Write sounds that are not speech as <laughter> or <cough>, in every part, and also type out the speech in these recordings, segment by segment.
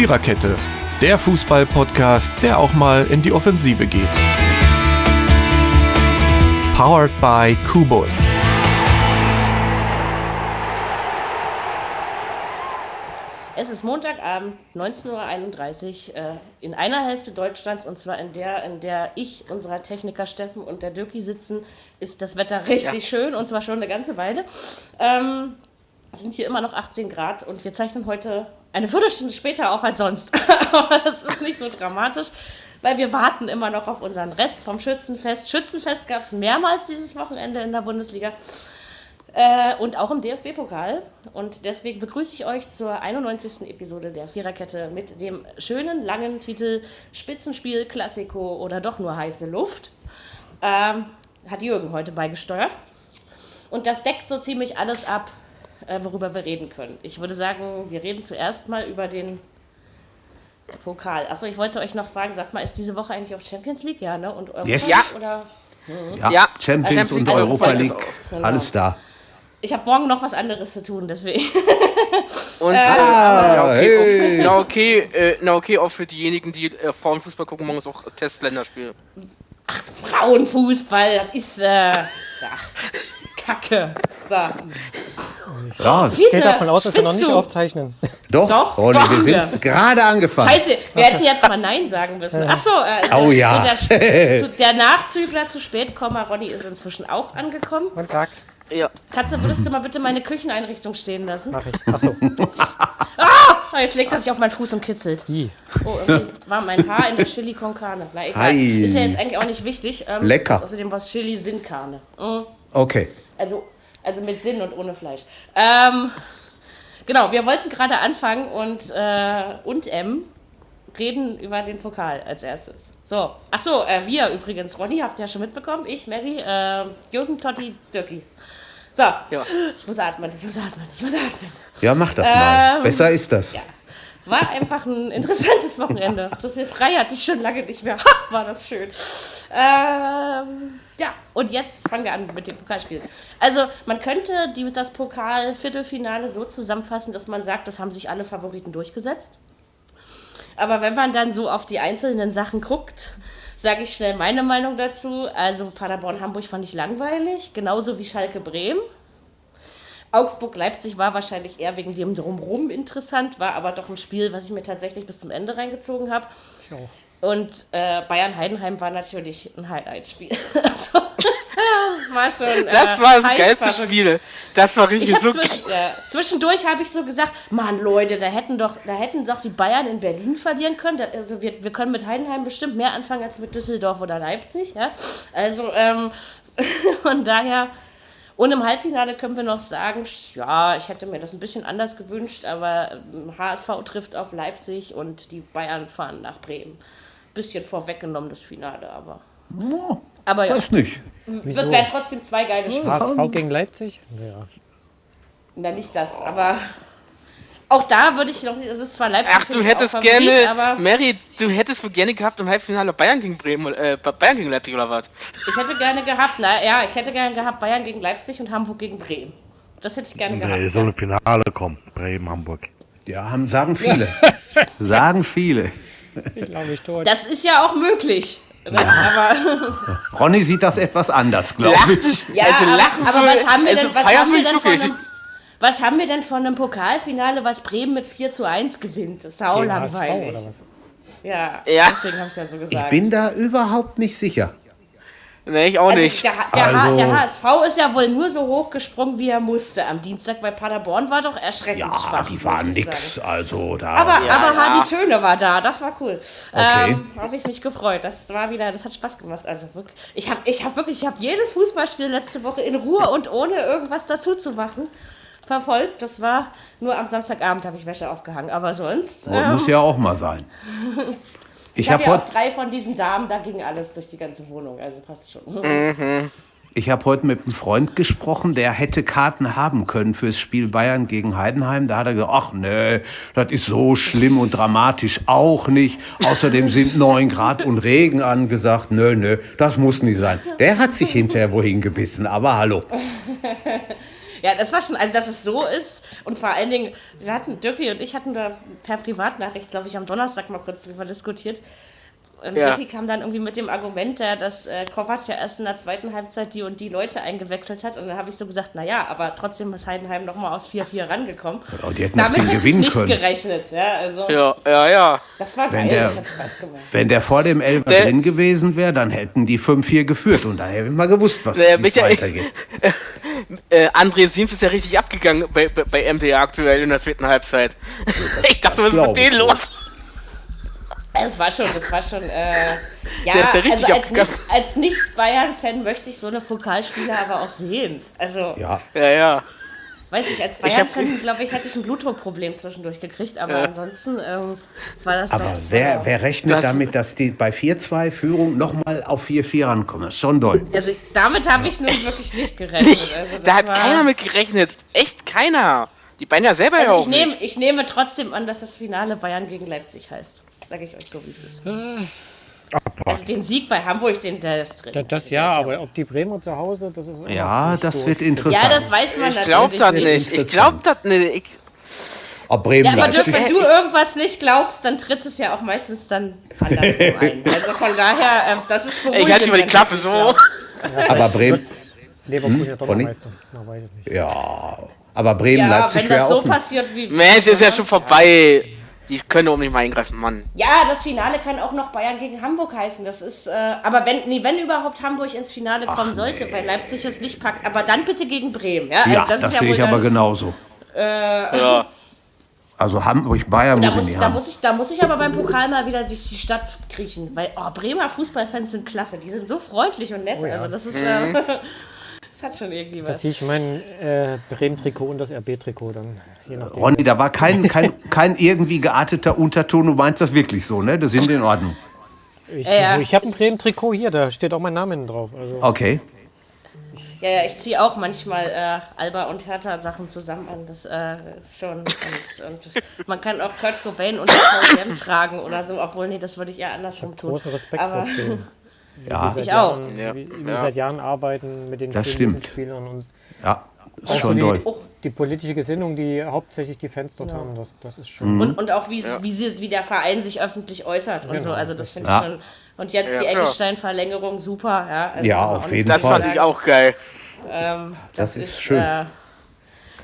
Viererkette, der Fußball-Podcast, der auch mal in die Offensive geht. Powered by Kubus. Es ist Montagabend, 19.31 Uhr, äh, in einer Hälfte Deutschlands, und zwar in der, in der ich, unserer Techniker Steffen und der Dirki sitzen, ist das Wetter richtig schön, und zwar schon eine ganze Weile. Ähm, es sind hier immer noch 18 Grad und wir zeichnen heute eine Viertelstunde später auf als sonst. <laughs> Aber das ist nicht so dramatisch, weil wir warten immer noch auf unseren Rest vom Schützenfest. Schützenfest gab es mehrmals dieses Wochenende in der Bundesliga. Äh, und auch im DFB-Pokal. Und deswegen begrüße ich euch zur 91. Episode der Viererkette mit dem schönen langen Titel Spitzenspiel, Klassiko oder doch nur heiße Luft. Ähm, hat Jürgen heute beigesteuert. Und das deckt so ziemlich alles ab, äh, worüber wir reden können. Ich würde sagen, wir reden zuerst mal über den Pokal. Achso, ich wollte euch noch fragen, sagt mal, ist diese Woche eigentlich auch Champions League? Ja, ne? Und Europa Yes. League? Ja. Oder? Ja, Ja. Champions Champions und League Europa League. Genau. alles da. Ich habe morgen noch was anderes zu tun, deswegen. <laughs> Und Äh, na, okay, hey. na okay, äh, na okay, auch für diejenigen, die äh, Frauenfußball gucken, morgen ist auch Testländerspiel. Ach, Frauenfußball, das ist, äh, ach, <laughs> Kacke. So. Ja, Bitte, geht davon aus, dass wir noch nicht aufzeichnen. doch, Doch, Ronny, doch, wir sind gerade angefangen. Scheiße, wir hätten jetzt mal Nein sagen müssen. Achso, äh, also, Oh ja. Der, <laughs> der Nachzügler zu spät, Komma, Ronny ist inzwischen auch angekommen. Guten Tag. Ja. Katze, würdest du mal bitte meine Kücheneinrichtung stehen lassen? Mach ich. Achso. <laughs> Ah, jetzt legt er sich auf meinen Fuß und kitzelt. I. Oh, irgendwie war mein Haar in der Chili con Carne. Na egal. Ei. Ist ja jetzt eigentlich auch nicht wichtig. Ähm, Lecker. Außerdem war es Chili Sin Carne. Mm. Okay. Also, also mit Sinn und ohne Fleisch. Ähm, genau, wir wollten gerade anfangen und, äh, und M reden über den Pokal als erstes. So, ach so, äh, wir übrigens, Ronny, habt ihr ja schon mitbekommen. Ich, Mary, äh, Jürgen, Totti, Dirki. So, Ja. ich muss atmen, ich muss atmen, ich muss atmen. Ja, mach das mal. Ähm, Besser ist das. Ja, war einfach ein interessantes Wochenende. So viel frei hatte ich schon lange nicht mehr. Ha, <laughs> war das schön. Ähm, ja, und jetzt fangen wir an mit dem Pokalspiel. Also, man könnte die, das Pokal-Viertelfinale so zusammenfassen, dass man sagt, das haben sich alle Favoriten durchgesetzt. Aber wenn man dann so auf die einzelnen Sachen guckt, sage ich schnell meine Meinung dazu. Also Paderborn-Hamburg fand ich langweilig, genauso wie Schalke-Bremen. Augsburg-Leipzig war wahrscheinlich eher wegen dem Drumrum interessant, war aber doch ein Spiel, was ich mir tatsächlich bis zum Ende reingezogen habe. Und äh, Bayern-Heidenheim war natürlich ein Highlight-Spiel. <laughs> also, das war schon. Das äh, war das geilste. Spiel. Das war Ich richtig so. zwisch, ja, zwischendurch habe ich so gesagt, Mann Leute, da hätten doch, da hätten doch die Bayern in Berlin verlieren können. Da, also wir, wir können mit Heidenheim bestimmt mehr anfangen als mit Düsseldorf oder Leipzig. Ja? Also ähm, <laughs> von daher. Und im Halbfinale können wir noch sagen, ja, ich hätte mir das ein bisschen anders gewünscht, aber ähm, HSV trifft auf Leipzig und die Bayern fahren nach Bremen. Bisschen vorweggenommen das Finale, aber. Aber ja, Weiß nicht. wird werden trotzdem zwei geile Spiele. HSV gegen Leipzig? Ja. Na, nicht das, aber auch da würde ich noch nicht, es ist zwar Leipzig. Ach, du hättest auch Favorit, gerne, Aber Mary, du hättest wohl gerne gehabt im Halbfinale Bayern gegen Bremen, äh, Bayern gegen Leipzig oder was? ich hätte gerne gehabt, na ja, ich hätte gerne gehabt Bayern gegen Leipzig und Hamburg gegen Bremen. Das hätte ich gerne Nee, gehabt. soll ein Finale kommen. Bremen, Hamburg. Ja, haben, sagen viele. <laughs> sagen viele. Ich glaube nicht tot. Das ist ja auch möglich. Ne? Aber <laughs> Ronny sieht das etwas anders, glaube ich. ja, Also aber, lachen aber was haben wir also denn, was feiern haben wir ich denn von einem, was haben wir denn von einem Pokalfinale, was Bremen mit 4 zu 1 gewinnt? Das ist sau langweilig. oder was? Ja, Ja. deswegen habe ich ja so gesagt. Ich bin da überhaupt nicht sicher. Nee, ich auch Also nicht. der, der, Also- der HSV ist ja wohl nur so hochgesprungen, wie er musste am Dienstag, weil Paderborn war doch erschreckend Ja, schwach. die waren nix. sagen. Also da. Aber, Ja, aber ja. Hardy Töne war da, das war cool. Okay. Ähm, habe ich mich gefreut. Das war wieder, das hat Spaß gemacht. Also wirklich, ich habe ich hab wirklich, ich habe jedes Fußballspiel letzte Woche in Ruhe und ohne irgendwas dazu zu machen verfolgt. Das war nur am Samstagabend habe ich Wäsche aufgehangen, aber sonst. ähm, Muss ja auch mal sein. <laughs> Ich habe habe ja heute drei von diesen Damen, da ging alles durch die ganze Wohnung, also passt schon. Ich habe heute mit einem Freund gesprochen, der hätte Karten haben können fürs Spiel Bayern gegen Heidenheim. Da hat er gesagt, ach nee, das ist so schlimm und dramatisch auch nicht. Außerdem sind 9 Grad und Regen angesagt. Nö, nö, das muss nicht sein. Der hat sich hinterher wohin gebissen, aber hallo. <laughs> Ja, das war schon, also dass es so ist und vor allen Dingen, wir hatten, Dirkie und ich hatten da per Privatnachricht, glaube ich, am Donnerstag mal kurz drüber diskutiert. Und Ja. Dirkie kam dann irgendwie mit dem Argument, dass äh, Kovac ja erst in der zweiten Halbzeit die und die Leute eingewechselt hat. Und dann habe ich so gesagt, naja, aber trotzdem ist Heidenheim nochmal aus 4-4 rangekommen. Oh, die hätten Damit hätte ich gewinnen nicht können. gerechnet. Ja, also, Ja, ja, ja. das war Wenn geil, der- das hat Spaß gemacht. Wenn der vor dem Elfer drin gewesen wäre, dann hätten die 5-4 geführt. Und dann hätten wir mal gewusst, was Der Michael- weitergeht. <laughs> Äh, André Siems ist ja richtig abgegangen bei, bei, bei MDR aktuell in der zweiten Halbzeit. ich dachte, das was ist mit denen los? Es war schon, das war schon, äh, ja, also als nicht, als Nicht-Bayern-Fan möchte ich so eine Pokalspiele aber auch sehen. Also, Ja, Ja, ja. Weiß <laughs> ich, als Bayern-Fan, glaube ich, hätte ich ein Blutdruckproblem zwischendurch gekriegt, aber ansonsten ähm, war das aber doch, wer, wer rechnet Das- damit, dass die bei 4-2 Führung nochmal auf 4-4 rankommen? Das ist schon doll. Also damit habe ich nun wirklich nicht gerechnet. Also das Da hat war, keiner mit gerechnet. Echt keiner. Die beiden ja selber ja Also auch ich nehme, nicht. ich nehme trotzdem an, dass das Finale Bayern gegen Leipzig heißt. Sage ich euch so, wie es ist. Also den Sieg bei Hamburg, den der ist drin. Das, das ja, aber ob die Bremer zu Hause, das ist. Ja, das durch. wird interessant. Ja, das weiß man Ich glaub natürlich das nicht. nicht. Ich Interessant. glaub das nicht. Ich, Ob Bremen Ja, aber Dirk, Leipzig. wenn du irgendwas nicht glaubst, dann tritt es ja auch meistens dann andersrum ein. <laughs> Also von daher, ähm, das ist beruhigend. ich halte lieber die wenn Klappe so. Aber Bremen, Leverkusen ja doch noch Ronny? Meister. Man weiß es nicht. ja. Aber Bremen Ja, Leipzig wenn wäre das so auch. ein- passiert wie. Mensch, ist ja schon vorbei. Die können auch nicht mal eingreifen, Mann. Ja, das Finale kann auch noch Bayern gegen Hamburg heißen. Das ist, äh, aber wenn, nee, wenn überhaupt Hamburg ins Finale kommen sollte, weil Leipzig es nicht packt, aber dann bitte gegen Bremen. Ja, Ja, also das, ist sehe wohl ich aber dann- genauso. Ja. Also Hamburg, Bayern Da muss muss, ich, da, haben. muss ich, da muss ich aber beim Pokal mal wieder durch die Stadt kriechen, weil oh, Bremer Fußballfans sind klasse. Die sind so freundlich und nett. Oh ja. Also das ist, Mhm. <laughs> äh, das hat schon irgendwie Da was. ziehe ich mein äh, Bremen-Trikot und das RB-Trikot dann. Nachdem. Ronny, da war kein, kein, kein irgendwie gearteter Unterton. Du meinst das wirklich so, ne? Das sind in Ordnung. Ich, ja. ich habe ein Bremen-Trikot hier, da steht auch mein Name hinten drauf. Also, Okay. Ja, ja, ich ziehe auch manchmal äh, Alba und Hertha Sachen zusammen an. Das äh, ist schon. Und, und man kann auch Kurt Cobain und VDM tragen oder so, obwohl, nee, das würde ich eher andersrum tun. großen Respekt Aber- vor. <laughs> Ja, Ich auch. Jahren, Ja. Wie, wie Ja. seit Jahren arbeiten mit den Das stimmt. Spielern und ja. Ist auch schon die, doll. die politische Gesinnung, die hauptsächlich die Fans dort haben, das, das ist schon. Mhm. Und, und auch wie, wie, sie, wie der Verein sich öffentlich äußert und so. Genau, Also das finde Ja. ich schon. Und jetzt Ja, die. Eggestein-Verlängerung super. Ja, also Ja, auf auch jeden nicht Das Fall. fand ich auch geil. Ähm, Das ist schön. Äh,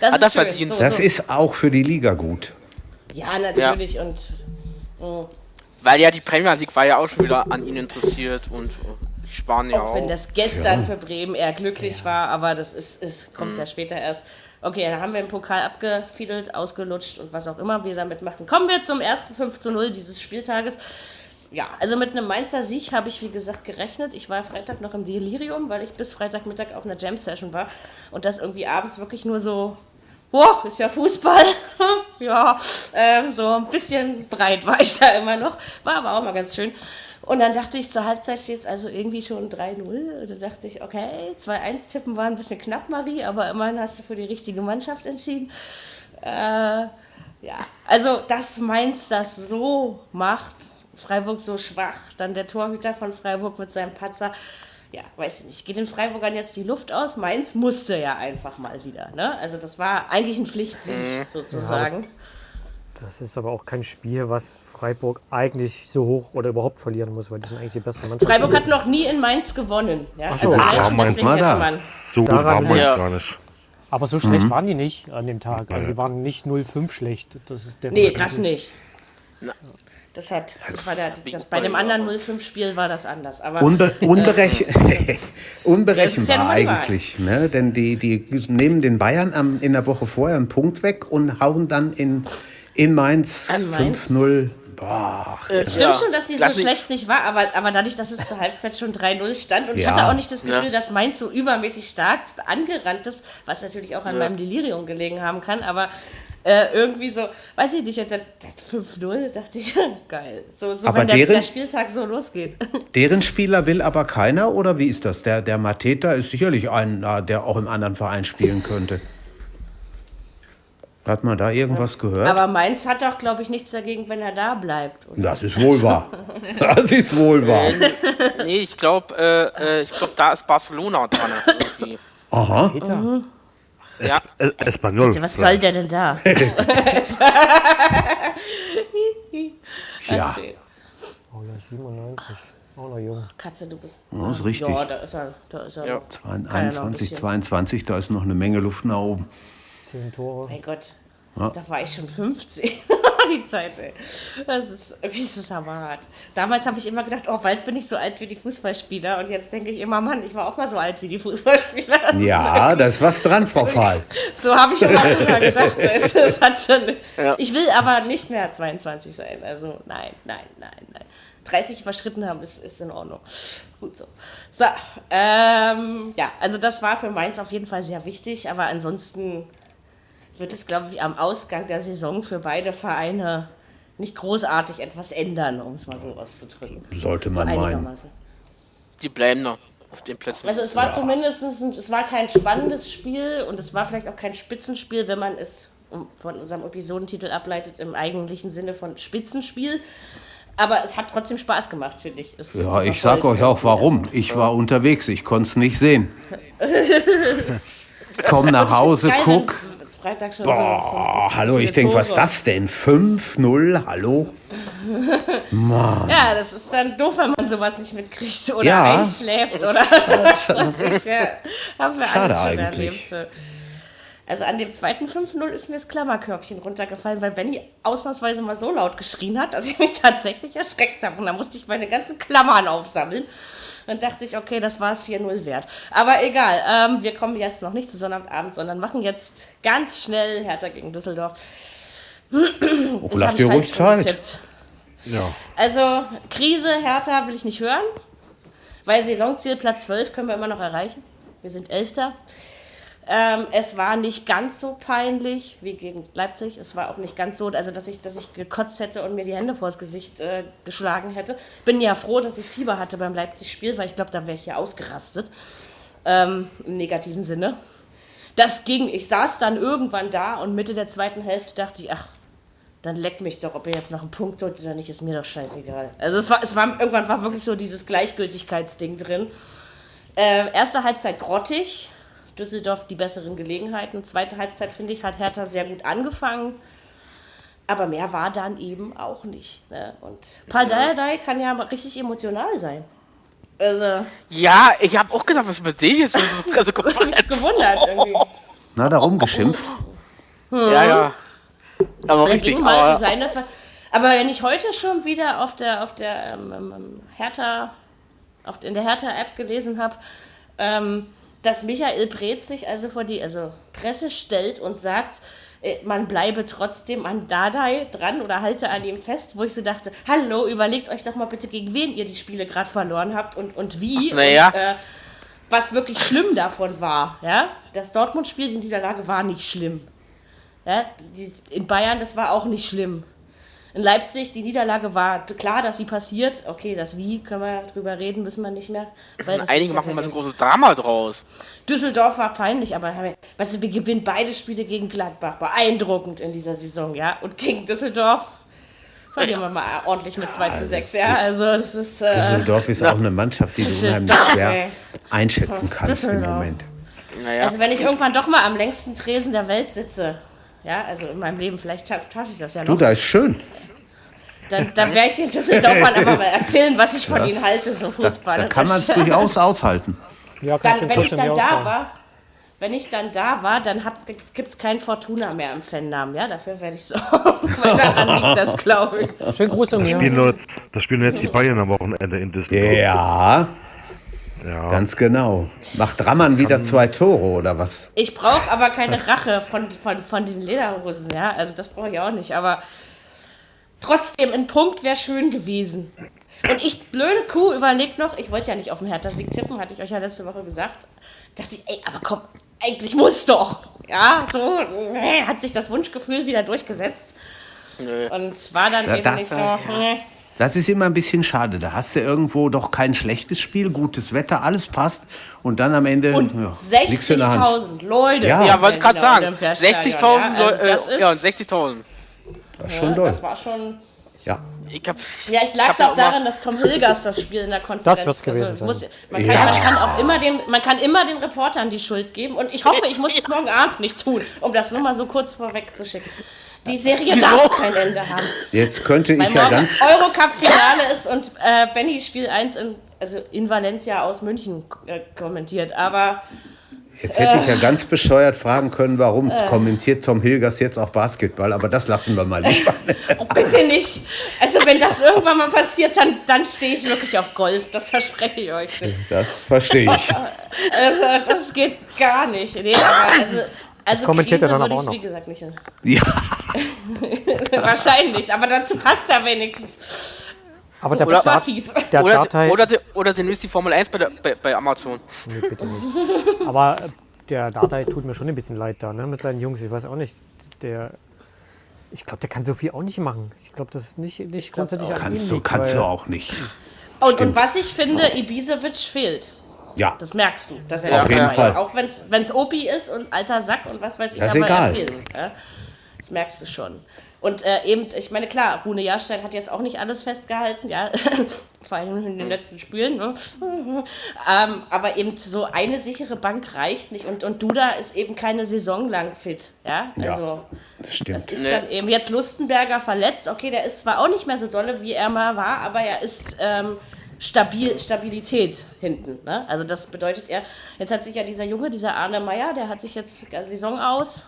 das Hat ist schön. verdient. So, Das so. ist auch für die Liga gut. Ja, natürlich. Und mh, Weil ja die Premier League war ja auch schon wieder an ihn interessiert und äh, die Spanier auch auch. wenn das gestern für Bremen eher glücklich war, aber das ist, ist kommt Mhm. ja später erst. Okay, dann haben wir den Pokal abgefiedelt, ausgelutscht und was auch immer wir damit machen. Kommen wir zum ersten 5 zu 0 dieses Spieltages. Ja, also mit einem Mainzer Sieg habe ich, wie gesagt, gerechnet. Ich war Freitag noch im Delirium, weil ich bis Freitagmittag auf einer Jam-Session war und das irgendwie abends wirklich nur so, boah, ist ja Fußball. <laughs> ja, ähm, so ein bisschen breit war ich da immer noch. War aber auch mal ganz schön. Und dann dachte ich, zur Halbzeit steht es also irgendwie schon 3-0. Und da dachte ich, okay, 2-1 tippen war ein bisschen knapp, Marie, aber immerhin hast du für die richtige Mannschaft entschieden. Äh, ja, also dass Mainz das so macht, Freiburg so schwach, dann der Torhüter von Freiburg mit seinem Patzer. Ja, weiß ich nicht. Geht den Freiburgern jetzt die Luft aus? Mainz musste ja einfach mal wieder. Ne? Also das war eigentlich ein Pflichtsieg sozusagen. Das ist aber auch kein Spiel, was Freiburg eigentlich so hoch oder überhaupt verlieren muss, weil die sind eigentlich die bessere Mannschaft. Freiburg hat noch nie in Mainz gewonnen. Ja? so. also Ach, schon Mainz mal da. man. So gut war liegt's. jetzt gar nicht. Aber so schlecht waren die nicht an dem Tag. Also die waren nicht 0-5 schlecht. Das ist Nee, definitiv das nicht. Das hat, das war der, das, bei dem anderen aber- 0-5-Spiel war das anders. Aber Unbe unberech <laughs> Das ist <laughs> unberechenbar ja eigentlich. Ne? Denn die, die nehmen den Bayern am, in der Woche vorher einen Punkt weg und hauen dann in, in Mainz Mainz? 5-0. Boah, es stimmt Ja. schon, dass sie so Lass schlecht nicht war, aber, aber dadurch, dass es zur Halbzeit schon 3-0 stand und ich Ja. hatte auch nicht das Gefühl, Ja. dass Mainz so übermäßig stark angerannt ist, was natürlich auch an Ja. meinem Delirium gelegen haben kann, aber äh, irgendwie so, weiß ich nicht, das, das 5-0, dachte ich, <laughs> geil. So, so Aber wenn der, deren- der Spieltag so losgeht. <laughs> Deren Spieler will aber keiner oder wie ist das? Der, der Mateta ist sicherlich einer, der auch im anderen Verein spielen könnte. Hat man da irgendwas gehört? Aber Mainz hat doch, glaube ich, nichts dagegen, wenn er da bleibt. oder? das ist wohl wahr. <laughs> Das ist wohl wahr. Nee, ich glaube, äh, äh, ich glaube, da ist Barcelona dran. Irgendwie. Aha. Mhm. Ja. Es- Espanol. Was soll der denn da? <laughs> Ja, Oh ja, 97. Auch noch jung. Katze, du bist. Ja, ist richtig. Ja, da ist er. Da ist er. Ja. Kann ja noch ein 21, bisschen. 22, da ist noch eine Menge Luft nach oben. Zehn Tore. Mein Gott. Ja. Da war ich schon 15. <laughs> die Zeit, ey. Das ist irgendwie ist das hammerhart. Damals habe ich immer gedacht, oh, bald bin ich so alt wie die Fußballspieler. Und jetzt denke ich immer, Mann, ich war auch mal so alt wie die Fußballspieler. Das Ja, da ist was dran, Frau Fahl. So habe ich immer früher gedacht. Es, es hat schon, <laughs> Ja. Ich will aber nicht mehr 22 sein. Also nein, nein, nein, nein. 30 überschritten haben ist, ist in Ordnung. Gut so. So, ähm, ja, also das war für Mainz auf jeden Fall sehr wichtig. Aber ansonsten wird es, glaube ich, am Ausgang der Saison für beide Vereine nicht großartig etwas ändern, um es mal so auszudrücken. Sollte So man meinen. einigermaßen. Die bleiben noch auf den Plätzen. Also es war zumindest, ein, es war kein spannendes Spiel und es war vielleicht auch kein Spitzenspiel, wenn man es von unserem Episodentitel ableitet, im eigentlichen Sinne von Spitzenspiel. Aber es hat trotzdem Spaß gemacht, finde ich. es Ja, ich sag euch auch warum. Ich war unterwegs, ich konnte es nicht sehen. <laughs> Komm nach Hause, guck. wenn Freitag schon Boah, so, hallo, ich denke, was ist das denn? 5-0, hallo? Ja, das ist dann doof, wenn man sowas nicht mitkriegt oder Ja. einschläft oder <laughs> was weiß ich. Ja, haben wir Schade alles schon eigentlich. erlebt. Also an dem zweiten 5-0 ist mir das Klammerkörbchen runtergefallen, weil Benny ausnahmsweise mal so laut geschrien hat, dass ich mich <laughs> tatsächlich erschreckt habe. Und da musste ich meine ganzen Klammern aufsammeln. Dann dachte ich, okay, das war es 4-0 wert. Aber egal, ähm, wir kommen jetzt noch nicht zu Sonnabend, sondern machen jetzt ganz schnell Hertha gegen Düsseldorf. Oh, <clears throat> Das lass hab dir ich ruhig Zeit. Ja. Also, Krise, Hertha will ich nicht hören, weil Saisonziel Platz 12 können wir immer noch erreichen. Wir sind Elfter. Ähm, es war nicht ganz so peinlich wie gegen Leipzig. Es war auch nicht ganz so, also dass ich, dass ich gekotzt hätte und mir die Hände vors Gesicht äh, geschlagen hätte. Bin ja froh, dass ich Fieber hatte beim Leipzig-Spiel, weil ich glaube, da wäre ich ja ausgerastet. Ähm, Im negativen Sinne. Das ging. Ich saß dann irgendwann da und Mitte der zweiten Hälfte dachte ich, ach, dann leck mich doch, ob ihr jetzt noch einen Punkt holt oder nicht, ist mir doch scheißegal. Also es war, es war irgendwann war wirklich so dieses Gleichgültigkeitsding drin. Äh, erste Halbzeit grottig, Düsseldorf die besseren Gelegenheiten. Zweite Halbzeit, finde ich, hat Hertha sehr gut angefangen. Aber mehr war dann eben auch nicht. Ne? Und Paul Dardai kann ja richtig emotional sein. Also, Ja, ich habe auch gedacht, was mit dem jetzt? Pressekonferenz? <laughs> mich gewundert irgendwie. Na, darum geschimpft. Ja, ja. Aber Er richtig, aber seine Ver aber wenn ich heute schon wieder auf der auf der ähm, ähm, Hertha auf, in der Hertha App gelesen habe, ähm, dass Michael Breth sich also vor die also Presse stellt und sagt, äh, man bleibe trotzdem an Dadai dran oder halte an ihm fest, wo ich so dachte, hallo, überlegt euch doch mal bitte, gegen wen ihr die Spiele gerade verloren habt und, und wie. Na ja. Und, äh, was wirklich schlimm davon war, ja, das Dortmund-Spiel, die Niederlage war nicht schlimm. Ja, die, in Bayern, das war auch nicht schlimm. In Leipzig, die Niederlage war klar, dass sie passiert. Okay, das Wie, können wir drüber reden, müssen wir nicht mehr. Einige machen ja mal so ein großes Drama draus. Düsseldorf war peinlich, aber weißt du, wir gewinnen beide Spiele gegen Gladbach. Beeindruckend in dieser Saison, ja. Und gegen Düsseldorf verlieren wir mal ordentlich mit 2 zu 6, ja. Also, das ist. Äh, Düsseldorf ist auch eine Mannschaft, die du unheimlich schwer ey. einschätzen kannst im. Moment. Naja, Also, wenn ich irgendwann doch mal am längsten Tresen der Welt sitze, ja, also in meinem Leben, vielleicht schaffe ich das ja Du, noch. da ist schön. Dann, dann werde ich den Düsseldorfern aber mal erzählen, was ich von Das- ihnen halte, so Fußball. da kann man es <laughs> durchaus aushalten. Ja, dann, wenn ich dann da war, wenn ich dann da war, dann gibt es kein Fortuna mehr im Fannamen, ja, dafür werde ich so. <laughs> Daran liegt das, glaube ich. Schönen Gruß an jetzt, das spielen jetzt die Bayern am Wochenende in Düsseldorf. Ja, Ja. ganz genau. Macht Rammann wieder zwei Tore oder was? Ich brauche aber keine Rache von, von, von diesen Lederhosen, ja, also das brauche ich auch nicht, aber trotzdem, ein Punkt wäre schön gewesen. Und ich, blöde Kuh, überlegt noch, ich wollte ja nicht auf den Hertha-Sieg tippen, hatte ich euch ja letzte Woche gesagt. Dachte ich, ey, aber komm, eigentlich muss doch. Ja, so äh, hat sich das Wunschgefühl wieder durchgesetzt. Nö. Und war dann Da- eben nicht so. äh. Das ist immer ein bisschen schade. Da hast du irgendwo doch kein schlechtes Spiel, gutes Wetter, alles passt. Und dann am Ende Und ja, liegst du in der Hand. 60.000 Leute. Ja. ja, wollte ich gerade sagen. Olympiastadion, 60.000 ja, also Leute, das äh, ja, ist- 60.000. Das ist schon Ja, das war schon. Ja. Ich hab, Ja, ich lag es auch daran, dass Tom Hilgers das Spiel in der Konferenz. Das wird's gewesen also, muss, man, kann, Ja. man kann auch immer den, man kann immer den Reportern die Schuld geben und ich hoffe, ich muss es <laughs> morgen Abend nicht tun, um das nur mal so kurz vorweg zu schicken. Die Serie Wieso? darf kein Ende haben. Jetzt könnte Weil ich ja morgen ganz. Eurocup-Finale ist und äh, Benny Spiel 1 in, also in Valencia aus München äh, kommentiert. Aber Jetzt hätte Äh. ich ja ganz bescheuert fragen können, warum kommentiert Tom Hilgers jetzt auch Basketball, aber das lassen wir mal lieber. oh, bitte nicht. Also wenn das irgendwann mal passiert, dann, dann stehe ich wirklich auf Golf. Das verspreche ich euch. Das verstehe ich. <laughs> Also das geht gar nicht. Nee, aber also, also kommentiert er Krise dann würde aber auch wie noch. gesagt nicht. Ja, <laughs> Wahrscheinlich, aber dazu passt er wenigstens. Aber So, der, das war Dat- fies. der oder, Datei. oder, de- oder demnächst die Formel 1 bei, der, bei, bei Amazon. Nee, bitte nicht. Aber äh, der Datei tut mir schon ein bisschen leid da, ne? Mit seinen Jungs. Ich weiß auch nicht. Der. Ich glaube, der kann so viel auch nicht machen. Ich glaube, das ist nicht, nicht grundsätzlich an kannst ihm du, liegt, kannst weil- du auch nicht. Und, und was ich finde, Ibisevic fehlt. Ja, Das merkst du, dass er Auf dabei jeden ist. Fall. Auch wenn es Opi ist und alter Sack und was weiß ich, Das ist aber egal. er fehlt. Ja? Das merkst du schon. Und äh, eben, ich meine, klar, Rune Jahrstein hat jetzt auch nicht alles festgehalten, ja, <laughs> vor allem in den letzten Spielen. Ne? <laughs> ähm, aber eben so eine sichere Bank reicht nicht. Und, und Duda ist eben keine Saison lang fit. Ja, Ja, also. das Das stimmt. ist Nee. dann eben jetzt Lustenberger verletzt. Okay, der ist zwar auch nicht mehr so dolle, wie er mal war, aber er ist ähm, stabil, Stabilität hinten. Ne? Also das bedeutet er, jetzt hat sich ja dieser Junge, dieser Arne Meyer, der hat sich jetzt äh, Saison aus,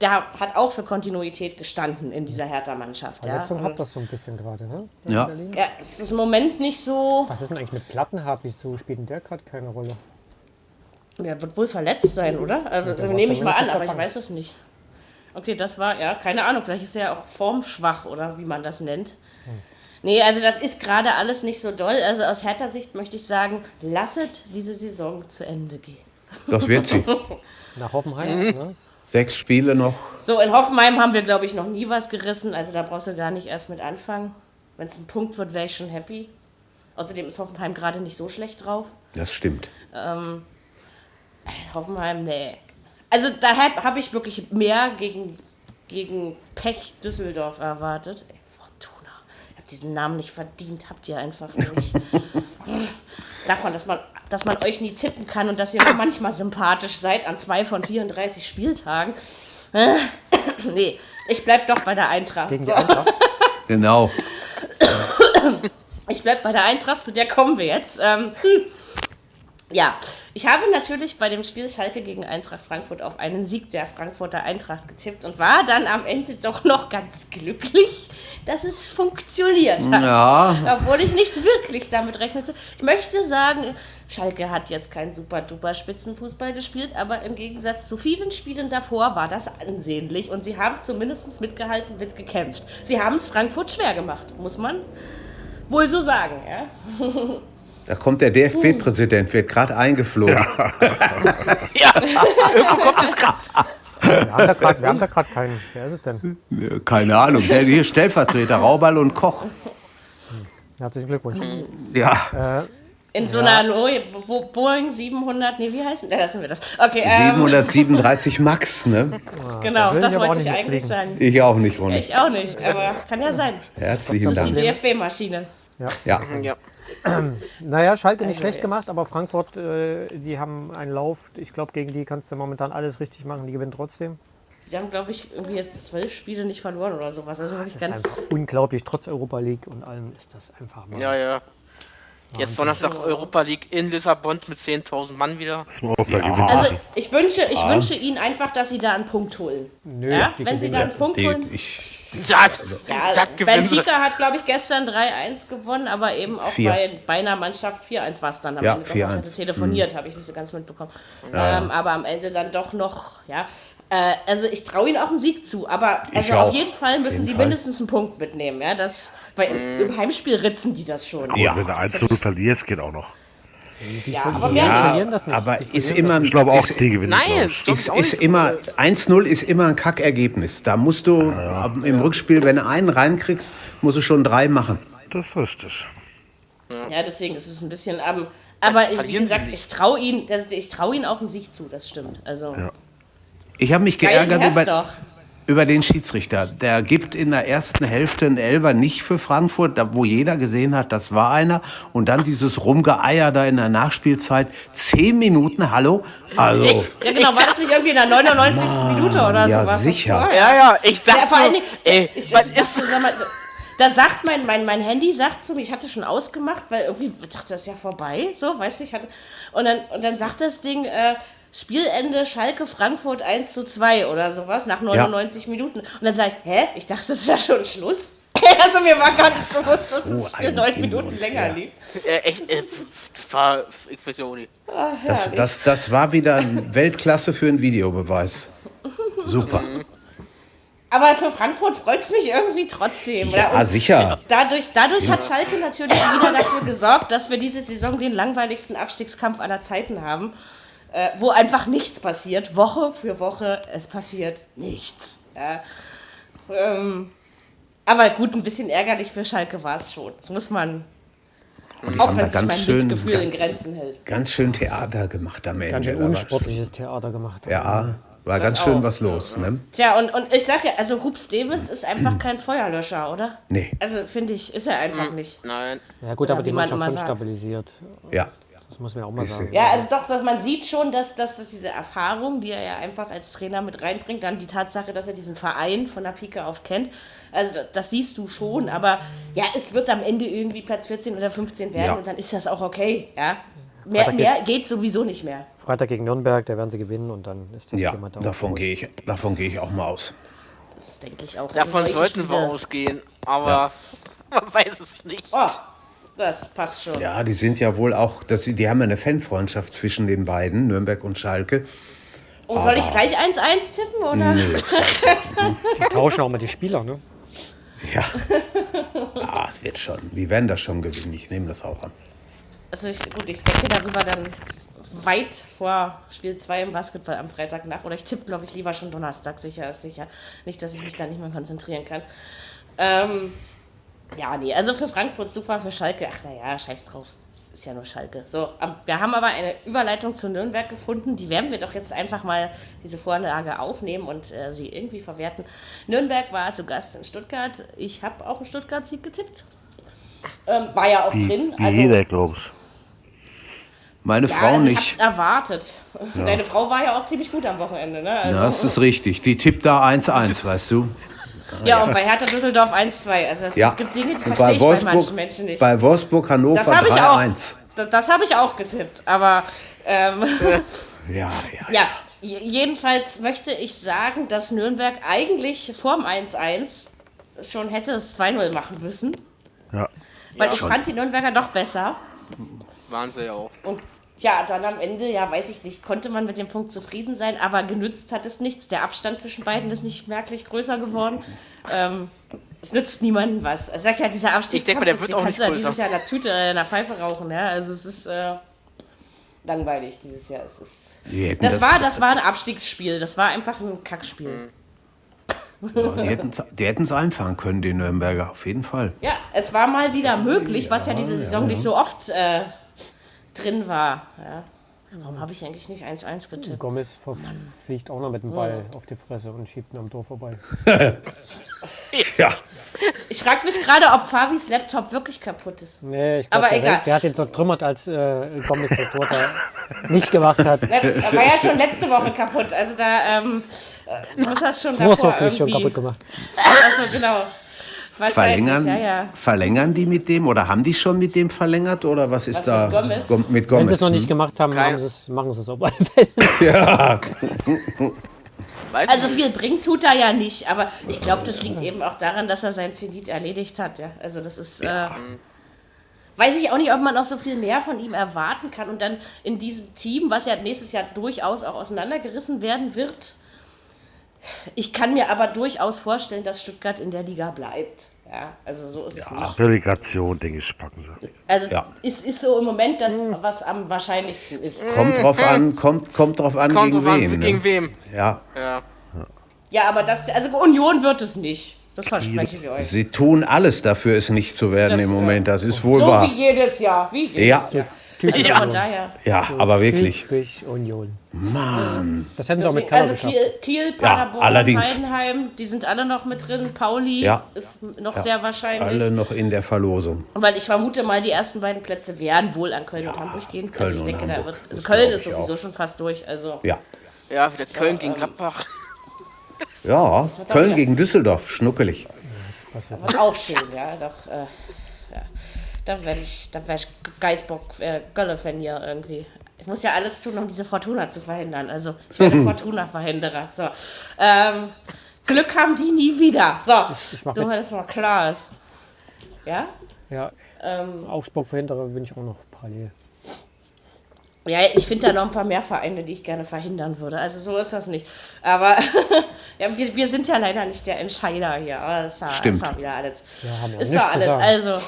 der hat auch für Kontinuität gestanden in dieser Hertha-Mannschaft. Ja? Verletzung hat Und, das so ein bisschen gerade, ne? Ja. Berlin. ja, es ist im Moment nicht so, Was ist denn eigentlich mit Plattenhardt? Wieso spielt denn der gerade keine Rolle? er wird wohl verletzt sein, oder? Also, der war nehme ich mal an, der aber ich weiß es nicht. Okay, das war, ja, keine Ahnung, vielleicht ist er ja auch formschwach oder wie man das nennt. Nee, also das ist gerade alles nicht so doll. Also aus härter Sicht möchte ich sagen, lasset diese Saison zu Ende gehen. Das wird sie. <laughs> Nach Hoffenheim, Mhm. ne? Sechs Spiele noch. So, in Hoffenheim haben wir, glaube ich, noch nie was gerissen. Also da brauchst du gar nicht erst mit anfangen. Wenn es ein Punkt wird, wäre ich schon happy. Außerdem ist Hoffenheim gerade nicht so schlecht drauf. Das stimmt. Hoffenheim, nee. Also da habe hab ich wirklich mehr gegen, gegen Pech Düsseldorf erwartet. Ey, Fortuna. Ihr habt diesen Namen nicht verdient, habt ihr einfach nicht. <laughs> Davon, dass man, dass man euch nie tippen kann und dass ihr manchmal sympathisch seid an zwei von 34 Spieltagen. nee, ich bleib doch bei der Eintracht. Gegen die. Eintracht. <laughs> Genau. Ich bleib bei der Eintracht, zu der kommen wir jetzt. Ähm, hm. Ja, ich habe natürlich bei dem Spiel Schalke gegen Eintracht Frankfurt auf einen Sieg der Frankfurter Eintracht getippt und war dann am Ende doch noch ganz glücklich, dass es funktioniert hat. Ja. Obwohl ich nicht wirklich damit rechnete. Ich möchte sagen, Schalke hat jetzt keinen super duper Spitzenfußball gespielt, aber im Gegensatz zu vielen Spielen davor war das ansehnlich und sie haben zumindest mitgehalten, mitgekämpft. Sie haben es Frankfurt schwer gemacht, muss man wohl so sagen. Ja? <laughs> Da kommt der DFB-Präsident, wird gerade eingeflogen. Ja, <laughs> irgendwo kommt es gerade. Wir haben da grad- wir haben da gerade keinen. Wer ist es denn? Ja, Keine Ahnung. Der hier Stellvertreter, Rauball und Koch. Herzlichen Glückwunsch. Ja, In so einer Bo Boeing 700, nee, wie heißt denn? Ja, lassen wir das. Okay, ähm, 737 Max, ne? genau, das auch wollte ich eigentlich mitfliegen. sagen. Ich auch nicht, Ronny. Ich auch nicht, aber kann ja sein. Herzlichen Das ist die Dank. DFB-Maschine. Ja. Ja. <clears throat> Naja, Schalke nicht Also schlecht jetzt- gemacht, aber Frankfurt, äh, die haben einen Lauf. Ich glaube, gegen die kannst du momentan alles richtig machen. Die gewinnen trotzdem. Sie haben, glaube ich, irgendwie jetzt zwölf Spiele nicht verloren oder sowas. Also wirklich Das ist ganz. einfach unglaublich. Trotz Europa League und allem ist das einfach mal. Ja, ja. Jetzt Donnerstag Europa League in Lissabon mit 10.000 Mann wieder. Gewinnen. Also ich wünsche, ich wünsche Ihnen einfach, dass Sie da einen Punkt holen. Nö, Ja? Wenn Sie da einen Punkt Die, holen. ich, Das, Ja, gewinnen sie. Benfica hat, glaube ich, gestern 3-1 gewonnen, aber eben auch Vier. bei, bei einer Mannschaft 4-1 war es dann am Ja, Ende. Ich 4-1. hatte telefoniert, habe ich nicht so ganz mitbekommen. Ähm, aber am Ende dann doch noch, ja. Äh, also ich traue ihnen auch einen Sieg zu, aber also auf jeden Fall müssen jeden sie Fall. mindestens einen Punkt mitnehmen. Ja? Das, weil im, im Heimspiel ritzen die das schon. Ja. Und wenn du 1-0 verlierst, geht auch noch. Ja, aber mehr verlieren das nicht. aber ist immer, Ich glaube auch, ist, die gewinnen. Nein, ist, ist nicht. immer 1-0 ist immer ein Kackergebnis. Da musst du ab- im Rückspiel, wenn du einen reinkriegst, musst du schon drei machen. Das ist richtig. Ja, deswegen ist es ein bisschen. Ähm, aber ich, wie gesagt, ich traue ihnen, das, ich traue ihnen auch einen Sieg zu, das stimmt. Also, Ich habe mich geärgert über, doch. Über den Schiedsrichter. Der gibt in der ersten Hälfte einen Elber nicht für Frankfurt, wo jeder gesehen hat, das war einer. Und dann dieses Rumgeeier da in der Nachspielzeit. Zehn Minuten, hallo? Also, Ja, genau, war das nicht irgendwie in der 99. Minute oder ja, sowas? sicher. Ja, ja, ich Ja, dachte vor allen so, Dingen, ey, ich, was das, ist sag mal, da sagt mein, mein, mein Handy sagt zu mir, ich hatte schon ausgemacht, weil irgendwie ich dachte, das ist ja vorbei, so, weißt du, ich hatte, und dann, und dann sagt das Ding, äh, Spielende Schalke Frankfurt 1 zu 2 oder sowas nach 99 Minuten. Und dann sage ich, hä? Ich dachte, das wäre schon Schluss. <laughs> Also mir war gar nicht so bewusst, dass das Spiel neun Minuten länger ja. lief. äh, echt, äh, das war, ich weiß ja auch nicht. Ah, Das, das, das war wieder ein Weltklasse für einen Videobeweis. Super. <laughs> Aber für Frankfurt freut es mich irgendwie trotzdem. Ja, Und sicher. Dadurch, dadurch hat Schalke natürlich wieder dafür gesorgt, dass wir diese Saison den langweiligsten Abstiegskampf aller Zeiten haben, äh, wo einfach nichts passiert. Woche für Woche, es passiert nichts. Ja. Ähm, aber gut, ein bisschen ärgerlich für Schalke war es schon. Das muss man, auch haben da wenn sich ganz mein schön- Mitgefühl in Grenzen hält. Ganz schön Theater gemacht am Ende. Ganz schön unsportliches Theater gemacht. Ja, war ganz schön auch. was los, ne? Tja, und, und ich sag ja, also Hub Stevens ist einfach kein Feuerlöscher, oder? Nee. Also finde ich, ist er einfach nicht. Nein. Ja gut, Ja, aber die man Mannschaft immer schon sagt. stabilisiert. Ja. Das muss man ja auch mal sagen. Ja, also doch, dass man sieht schon, dass, dass das diese Erfahrung, die er ja einfach als Trainer mit reinbringt, dann die Tatsache, dass er diesen Verein von der Pike auf kennt. Also das, das siehst du schon, aber ja, es wird am Ende irgendwie Platz 14 oder 15 werden Ja. und dann ist das auch okay. Ja. Mehr, mehr geht's. geht sowieso nicht mehr. Freitag gegen Nürnberg, da werden sie gewinnen und dann ist das Ja, Thema da davon gehe ich, davon gehe ich auch mal aus. Das denke ich auch. Davon Also sollten wir ausgehen, aber <laughs> man weiß es nicht. Oh, das passt schon. Ja, die sind ja wohl auch, das, die haben ja eine Fanfreundschaft zwischen den beiden, Nürnberg und Schalke. Oh, soll ich gleich 1-1 tippen, oder? Die <laughs> tauschen auch mal die Spieler, ne? Ja. Ah, es wird schon. Die werden das schon gewinnen. Ich nehme das auch an. Also ich, gut, ich denke darüber dann weit vor Spiel 2 im Basketball am Freitag nach. Oder ich tippe, glaube ich, lieber schon Donnerstag, sicher ist sicher. Nicht, dass ich mich da nicht mehr konzentrieren kann. Ähm, ja, nee, also für Frankfurt super, für Schalke, ach naja, scheiß drauf. Es ist ja nur Schalke. So, am- wir haben aber eine Überleitung zu Nürnberg gefunden. Die werden wir doch jetzt einfach mal diese Vorlage aufnehmen und äh, sie irgendwie verwerten. Nürnberg war zu Gast in Stuttgart. Ich habe auch einen Stuttgart-Sieg getippt. Ähm, war ja auch Wie, drin. wie Also, jeder, glaube ich. Meine ja, Frau also ich nicht. erwartet. Deine Frau war ja auch ziemlich gut am Wochenende, ne? Also, Ja, das ist richtig. Die tippt da 1-1, weißt du? Ja, und bei Hertha Düsseldorf 1-2. Also es, Ja. gibt Dinge, die verstehe ich bei manchen Menschen nicht. bei Wolfsburg Hannover das habe ich auch. 3-1. Das, das habe ich auch getippt. Aber ähm, Ja, <laughs> ja. ja, jedenfalls möchte ich sagen, dass Nürnberg eigentlich vorm 1-1 schon hätte es 2-0 machen müssen. Ja. Weil Ja. ich fand die Nürnberger doch besser. Waren sie ja auch. Und ja, dann am Ende, ja, weiß ich nicht, konnte man mit dem Punkt zufrieden sein, aber genützt hat es nichts. Der Abstand zwischen beiden ist nicht merklich größer geworden. Ähm, es nützt niemandem was. Ich sag ja, dieser Abstieg Ich denk mal, der wird auch nicht ja größer. dieses Jahr in der Tüte, äh, in der Pfeife rauchen. Ja? Also es ist äh, langweilig dieses Jahr. Es ist, hätten das, war, das war ein Abstiegsspiel. Das war einfach ein Kackspiel. Ja, die hätten's- die hätten es einfahren können, die Nürnberger, auf jeden Fall. Ja, es war mal wieder möglich, was ja diese Saison nicht so oft äh, drin war. Ja. Warum habe ich eigentlich nicht 1-1 getippt? Gomez fliegt auch noch mit dem Ball auf die Fresse und schiebt ihn am Tor vorbei. <laughs> Ja. Ich frage mich gerade, ob Fabis Laptop wirklich kaputt ist. Nee, ich glaube, Aber der, egal. der hat ihn zertrümmert, als äh, Gomez das Tor da nicht gemacht hat. Er war ja schon letzte Woche kaputt. Also da ähm, äh, muss das schon davor Vorsorglich schon irgendwie... kaputt gemacht. Also genau. Verlängern, ja, ja. verlängern die mit dem oder haben die schon mit dem verlängert oder was ist Was, da mit Gomez? Gom- mit Wenn Gomez? sie es noch hm? nicht gemacht haben, Keine- machen sie es, auf alle <laughs> Fälle. Ja, Weiß Also viel bringt tut er ja nicht, aber ich glaube, das liegt eben auch daran, dass er sein Zenit erledigt hat. Ja? Also das ist... Äh, weiß ich auch nicht, ob man noch so viel mehr von ihm erwarten kann und dann in diesem Team, was ja nächstes Jahr durchaus auch auseinandergerissen werden wird. Ich kann mir aber durchaus vorstellen, dass Stuttgart in der Liga bleibt. Ja, also so ist es nicht. Relegation, denke ich, packen sie. Also Ja. ist, ist so im Moment das, was am wahrscheinlichsten ist. kommt drauf an, kommt, kommt drauf an, Kommt gegen drauf an, wen. gegen ne? wem. Ja, Ja. Ja, aber das, also Union wird es nicht. Das versprechen wir euch. sie tun alles dafür, es nicht zu werden Das, im ja. Moment. Das ist wohl So wahr. wie jedes Jahr. Wie jedes Ja. Jahr. Typisch Also von daher. Ja, aber wirklich. Typisch Union. Mann. Das hätten sie auch mit Keller also geschafft. Kiel, Kiel Paderborn, allerdings. Heidenheim, die sind alle noch mit drin. Pauli Ja. ist noch sehr wahrscheinlich. Alle noch in der Verlosung. Weil ich vermute mal, die ersten beiden Plätze werden wohl an Köln und Hamburg gehen. Köln also ich denke, da Hamburg. wird. Also Köln ist sowieso auch. schon fast durch. Also Ja. Ja, wieder Köln gegen Gladbach. Ja, Köln ja. gegen Düsseldorf, schnuckelig. wird auch schön, ja. Doch, äh, ja. Da werde ich, da wär ich Geisbock, äh, Gölle-Fan hier irgendwie. Ich muss ja alles tun, um diese Fortuna zu verhindern. Also ich werde <laughs> Fortuna-Verhinderer. So. Ähm, Glück haben die nie wieder. So, nur weil das mal klar ist. Ja? Ja, Ähm, Augsburg-Verhinderer bin ich auch noch parallel. Ja, ich finde da noch ein paar mehr Vereine, die ich gerne verhindern würde. Also so ist das nicht. Aber <laughs> ja, wir, wir sind ja leider nicht der Entscheider hier. Aber das ist, ja- Stimmt. ist ja wieder alles. Ja, ist doch alles. Also,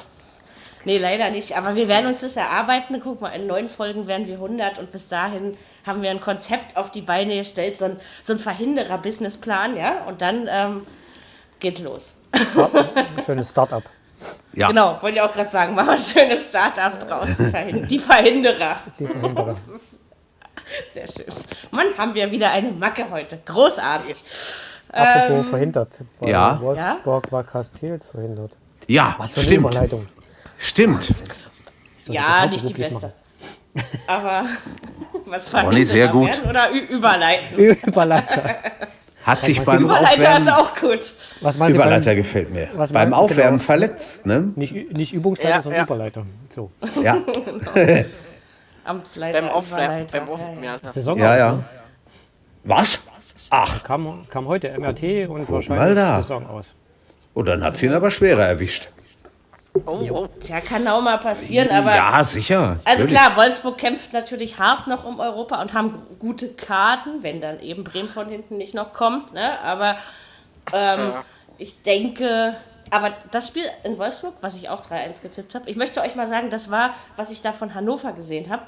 nee, leider nicht. Aber wir werden uns das erarbeiten. Guck mal, in neun Folgen werden wir 100 und bis dahin haben wir ein Konzept auf die Beine gestellt, so ein, so ein Verhinderer-Businessplan, ja. Und dann ähm, geht's los. Ein <laughs> schönes Start-up. Ja. Genau, wollte ich auch gerade sagen. Machen wir ein schönes Start-up draus. <laughs> Die Verhinderer. Die Verhinderer. <laughs> Sehr schön. Mann, haben wir wieder eine Macke heute. Großartig. Apropos verhindert. Bei ja. Wolfsburg war Castells verhindert. Ja, Was für eine stimmt. Überleitung. Stimmt. Ich Ja, nicht die beste. Aber <laughs> was Ronny, fand sehr gut. Werden oder Ü überleiten? machen. <laughs> Überleiter. Hat sich beim Überleiter ist Aufwärmen. auch gut. Was Überleiter beim, gefällt mir. Was Beim meinst du Aufwärmen genau? verletzt, ne? nicht, nicht Übungsleiter, Ja, sondern ja. Überleiter. So. Ja. <laughs> Amtsleiter, Beim Aufwärmen. Überleiter. Beim Aufwärmen, ja. ja. Saison Ja, aus, ja. Ne? Was? Ach, Kam, kam heute MRT und wahrscheinlich da. Saison aus. oh, dann hat sie ihn aber schwerer erwischt. Oh, oh. Tja, kann auch mal passieren, aber. ja, sicher. Also natürlich. klar, Wolfsburg kämpft natürlich hart noch um Europa und haben gute Karten, wenn dann eben Bremen von hinten nicht noch kommt. Ne? Aber ähm, ich denke, aber das Spiel in Wolfsburg, was ich auch 3-1 getippt habe, ich möchte euch mal sagen, das war, was ich da von Hannover gesehen habe.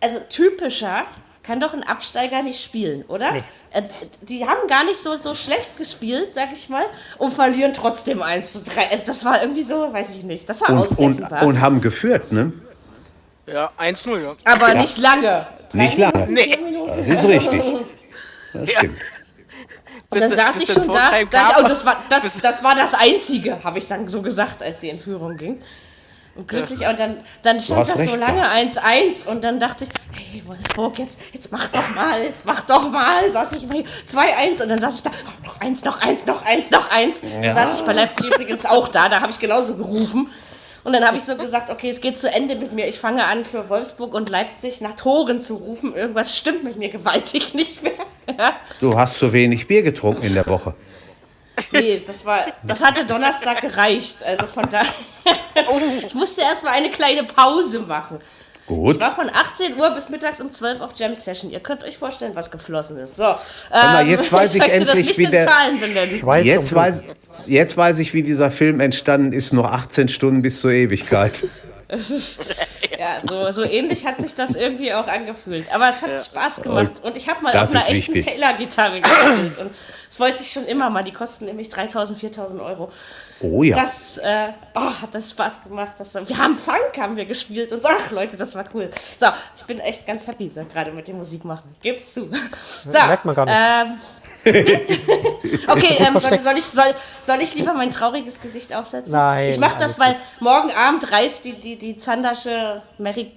Also typischer kann doch ein Absteiger nicht spielen, oder? Äh, Die haben gar nicht so, so schlecht gespielt, sag ich mal, und verlieren trotzdem 1 zu 3. Äh, Das war irgendwie so, weiß ich nicht, das war Und, und, und haben geführt, ne? Ja, 1-0, ja. Aber nicht lange. Nicht Drei lange. Minuten, Nee. Das ist richtig. <laughs> Das stimmt. Und dann saß ich schon da. Da ich, oh, das, war, das, das war das Einzige, habe ich dann so gesagt, als sie in Führung ging. Glücklich, und dann, dann stand das so recht, lange 1-1 und dann dachte ich, hey Wolfsburg, jetzt, jetzt mach doch mal, jetzt mach doch mal. Saß ich bei 2-1 und dann saß ich da, oh, noch eins, noch eins, noch eins, noch eins. Da saß ich bei Leipzig übrigens auch da, da habe ich genauso gerufen. Und dann habe ich so gesagt, okay, es geht zu Ende mit mir. Ich fange an, für Wolfsburg und Leipzig nach Toren zu rufen. Irgendwas stimmt mit mir gewaltig nicht mehr. Ja. Du hast zu wenig Bier getrunken in der Woche. Nee, das war, das hatte Donnerstag gereicht. Also von daher, <laughs> ich musste erstmal eine kleine Pause machen. Gut. Ich war von 18 Uhr bis mittags um 12 auf Jam Session. Ihr könnt euch vorstellen, was geflossen ist. So, mal, ähm, jetzt weiß <laughs> ich möchte endlich, wie der- Jetzt weiß, jetzt weiß ich, wie dieser Film entstanden ist. Noch 18 Stunden bis zur Ewigkeit. <laughs> Ja, so, so ähnlich hat sich das irgendwie auch angefühlt. Aber es hat Spaß gemacht. Und ich habe mal Das auf einer echten. Taylor-Gitarre gespielt. Und das wollte ich schon immer mal. Die kosten nämlich 3000, 4000 Euro. Oh ja. Das äh, oh, hat das Spaß gemacht. Das, wir haben Funk, haben wir gespielt und so, ach Leute, das war cool. So, ich bin echt ganz happy gerade mit dem Musik machen. Geb's zu. So, Merkt man gar nicht. Ähm, <laughs> okay, ähm, soll, soll, ich, soll, soll ich lieber mein trauriges Gesicht aufsetzen? Nein, Ich mach das, weil morgen Abend reißt die, die, die Zandersche Mary.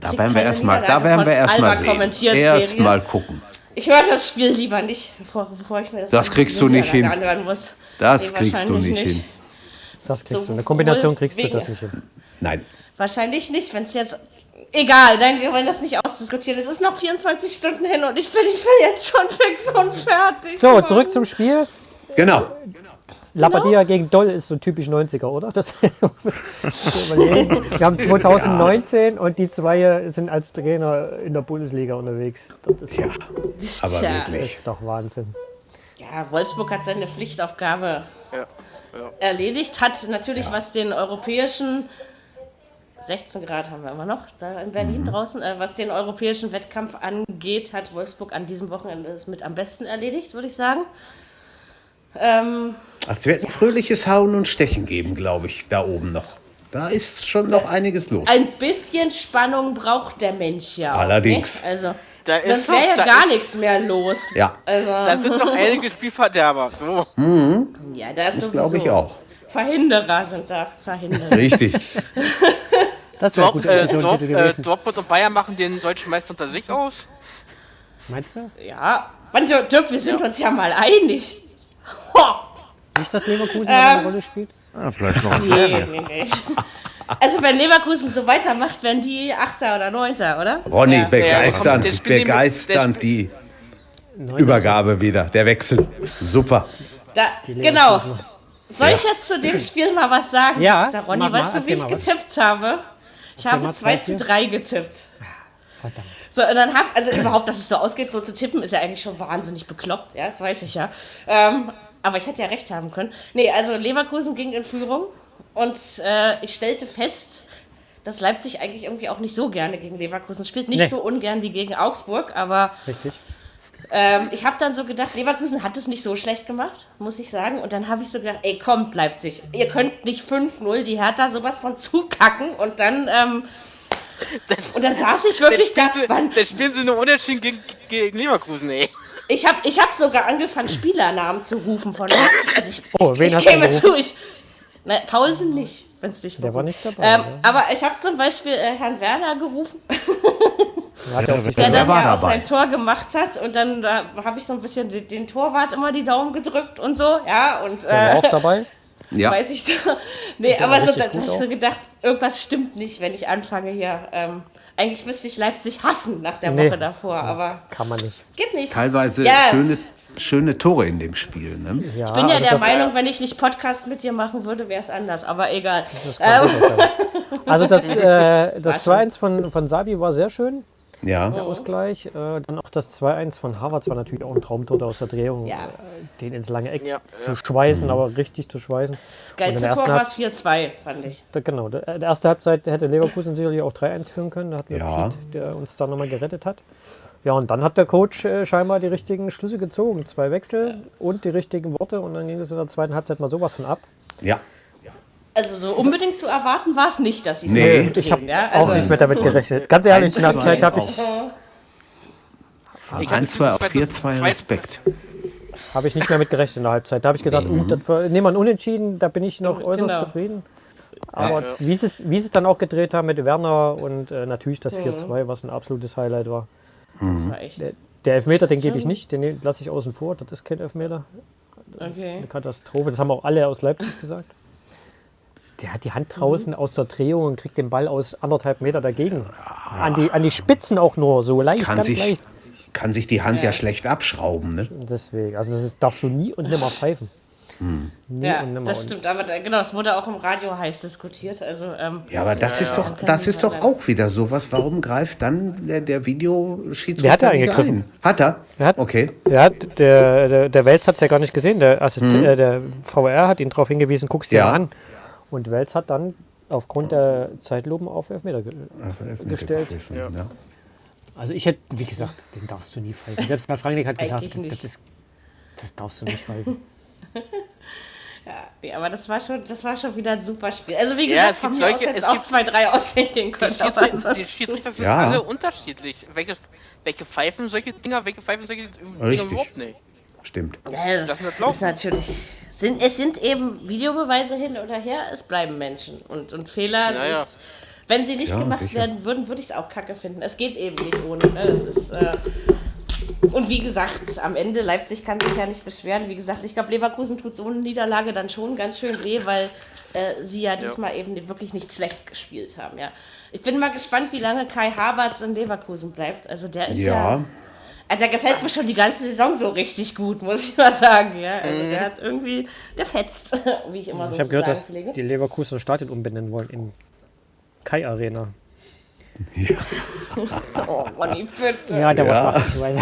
Da werden wir erstmal, da werden wir erstmal sehen. Erstmal gucken. Ich höre das Spiel lieber nicht, bevor, bevor ich mir das Das kriegst du nicht hin. anhören muss. Das Nee, kriegst du wahrscheinlich nicht hin. Das kriegst So du. Eine Kombination kriegst du wegen- das nicht hin. Nein. Wahrscheinlich nicht, wenn es jetzt. Egal, nein, wir wollen das nicht ausdiskutieren. Es ist noch 24 Stunden hin und ich bin, ich bin jetzt schon fix und fertig. So, zurück zum Spiel. Genau. Labadia gegen Doll ist so typisch 90er, oder? Das. <laughs> Wir haben <laughs> 2019 und die zwei sind als Trainer in der Bundesliga unterwegs. Das ist, Ja, aber Tja. wirklich. ist doch Wahnsinn. Ja, Wolfsburg hat seine Pflichtaufgabe Ja. erledigt, hat natürlich, was den europäischen 16 Grad haben wir immer noch da in Berlin draußen, äh, was den europäischen Wettkampf angeht, hat Wolfsburg an diesem Wochenende es mit am besten erledigt, würde ich sagen. Ähm, Es wird ein fröhliches Hauen und Stechen geben, glaube ich, da oben noch. Da ist schon noch einiges los. Ein bisschen Spannung braucht der Mensch ja. auch, Allerdings. Ne? Also, Da ist sonst wäre ja da gar ist- nichts mehr los. Ja. Also, Da sind doch <laughs> einige Spielverderber. So. ja, da ist Das sowieso. glaube ich auch. Verhinderer sind da. Verhinderer. Richtig. <laughs> Das wäre Dort, gut äh, Titel äh. Dortmund und Bayern machen den deutschen Meister unter sich aus. Meinst du? ja. Mann, Dirk, wir sind uns ja mal einig. Ho! Nicht, dass Leverkusen Ähm. eine Rolle spielt? Ja, vielleicht noch ein Nee, nee, nee. Also wenn Leverkusen so weitermacht, werden die Achter oder Neunter, oder? Ronny, Ja. begeisternd, Ja, die begeisternd die Neun- Übergabe wieder, der Wechsel. Super. Da, genau. Soll ich jetzt zu dem Spiel mal was sagen? Ja, Liebster Ronny, mach mal, weißt du, wie erzähl ich mal was. getippt habe? Ich habe mal 2 zwei, zu vier. 3 getippt. Verdammt. So, und dann hab, also überhaupt, dass es so ausgeht, so zu tippen, ist ja eigentlich schon wahnsinnig bekloppt, ja, das weiß ich ja. Ähm, aber ich hätte ja recht haben können. Nee, also Leverkusen ging in Führung und äh, ich stellte fest, dass Leipzig eigentlich irgendwie auch nicht so gerne gegen Leverkusen spielt. Nicht Nee. so ungern wie gegen Augsburg, aber Richtig. ähm, ich habe dann so gedacht, Leverkusen hat es nicht so schlecht gemacht, muss ich sagen. Und dann habe ich so gedacht, ey, kommt Leipzig, ihr könnt nicht 5-0 die Hertha sowas von zukacken. Und dann, ähm, und dann saß ich wirklich da. spielen, Wann, sie, dann spielen sie nur unentschieden gegen, gegen Leverkusen, ey. ich habe ich hab sogar angefangen, Spielernamen zu rufen von Leipzig. Also ich, Oh, wen ich gebe gerufen? zu, ich. Na, Paulsen nicht, wenn es dich Der war nicht dabei. Ähm, ne? aber ich habe zum Beispiel äh, Herrn Werner gerufen, Er ja die <laughs> der Wer dann war ja auch sein Tor gemacht hat und dann da habe ich so ein bisschen den, den Torwart immer die Daumen gedrückt und so, ja und der war äh, auch dabei. <laughs> Ja. weiß ich so. <laughs> Nee, aber so, da habe ich so gedacht, irgendwas stimmt nicht, wenn ich anfange hier. Ähm, eigentlich müsste ich Leipzig hassen nach der Nee. Woche davor, aber Kann man nicht. geht nicht. Teilweise Ja. schöne, schöne Tore in dem Spiel. Ne? Ja, Ich bin ja also der Meinung, wenn ich nicht Podcast mit dir machen würde, wäre es anders, aber egal. Das sein. Also das, <laughs> äh, das War 2-1 von, von Sabi war sehr schön, Ja. der Ausgleich. Äh, dann auch das 2-1 von Harvard war natürlich auch ein Traumtor aus der Drehung. Ja. Äh, den ins lange Eck Ja, zu schweißen, aber richtig zu schweißen. Das geilste Tor war es 4-2, fand ich. Da, genau, der, der erste Halbzeit hätte Leverkusen sicherlich auch 3-1 führen können. Da hatten wir Ja. Piet, der uns da nochmal gerettet hat. Ja, und dann hat der Coach äh, scheinbar die richtigen Schlüsse gezogen. Zwei Wechsel und die richtigen Worte. Und dann ging es in der zweiten Halbzeit mal sowas von ab. Ja. Also so unbedingt zu erwarten war es nicht, dass sie es Nee. so gut Ich habe ja? auch also, nicht mehr damit gerechnet. Ganz ehrlich, in der 1-2 Halbzeit habe ich, Von Ich hab 1-2 auf jetzt 4-2 zwei- Respekt. hab ich nicht mehr mit gerechnet in der Halbzeit. Da habe ich gesagt, uh, das war, nehmen wir einen Unentschieden, da bin ich noch äußerst Genau. zufrieden. Aber Ja. wie, sie es, wie sie es dann auch gedreht haben mit Werner und äh, natürlich das 4-2, was ein absolutes Highlight war. das war echt. Der Elfmeter, den gebe ich nicht, den lasse ich außen vor. Das ist kein Elfmeter. Okay. Eine Katastrophe. Das haben auch alle aus Leipzig gesagt. Der hat die Hand draußen aus der Drehung und kriegt den Ball aus anderthalb Meter dagegen. An die, an die Spitzen auch nur, so leicht, Kann ganz sich, leicht. kann sich die Hand ja schlecht abschrauben. Ne? Deswegen, also das ist, darfst du nie und nimmer pfeifen. Nie Ja, und nimmer. das stimmt, aber da, genau, das wurde auch im Radio heiß diskutiert. Also, ähm, Ja, aber das ist doch, das ist doch auch wieder sowas. Warum greift dann der, der Videoschiedsrichter Der hat ja nicht eingegriffen. ein? Hat er? Er hat- Okay. Ja, der, der, der Welz hat es ja gar nicht gesehen. Der, Assist äh, der VR hat ihn darauf hingewiesen, guck's dir Ja. mal an. Und Welz hat dann aufgrund der Zeitlupen auf Elfmeter ge gestellt. Ja. Also ich hätte, wie gesagt, den darfst du nie pfeifen. Selbst Karl Frank hat gesagt, das, ist, das darfst du nicht pfeifen. <laughs> ja, aber das war schon, das war schon wieder ein super Spiel. Also wie Ja, gesagt, es von gibt solche- es es auch gibt- 2-3 aussehen Die können. aber Schiedsrichter, die Schiedsrichter sind Ja. alle unterschiedlich. Welche, welche pfeifen solche Dinger, welche pfeifen solche Dinger Richtig. überhaupt nicht. Stimmt. Ja, das ist natürlich. Sind, es sind eben Videobeweise hin oder her, es bleiben Menschen. Und, und Fehler Ja, sind. ja. Wenn sie nicht Ja, gemacht sicher. werden würden, würde ich es auch kacke finden. Es geht eben nicht ohne. Ne? Es ist, äh, und wie gesagt, am Ende, Leipzig kann sich ja nicht beschweren. Wie gesagt, ich glaube, Leverkusen tut so eine Niederlage dann schon ganz schön weh, weil äh, sie ja diesmal eben wirklich nicht schlecht gespielt haben. Ja. Ich bin mal gespannt, wie lange Kai Havertz in Leverkusen bleibt. Also der ist ja Ja. Also der gefällt mir schon die ganze Saison so richtig gut, muss ich mal sagen. Ja? Also der hat irgendwie, der fetzt, <laughs> wie ich immer so Ich habe gehört, dass pflege. die Leverkusener Stadion umbenennen wollen in Kai Arena. <laughs> Oh, Ronny, bitte. Ja, der Ja. war schwach. Ich weiß.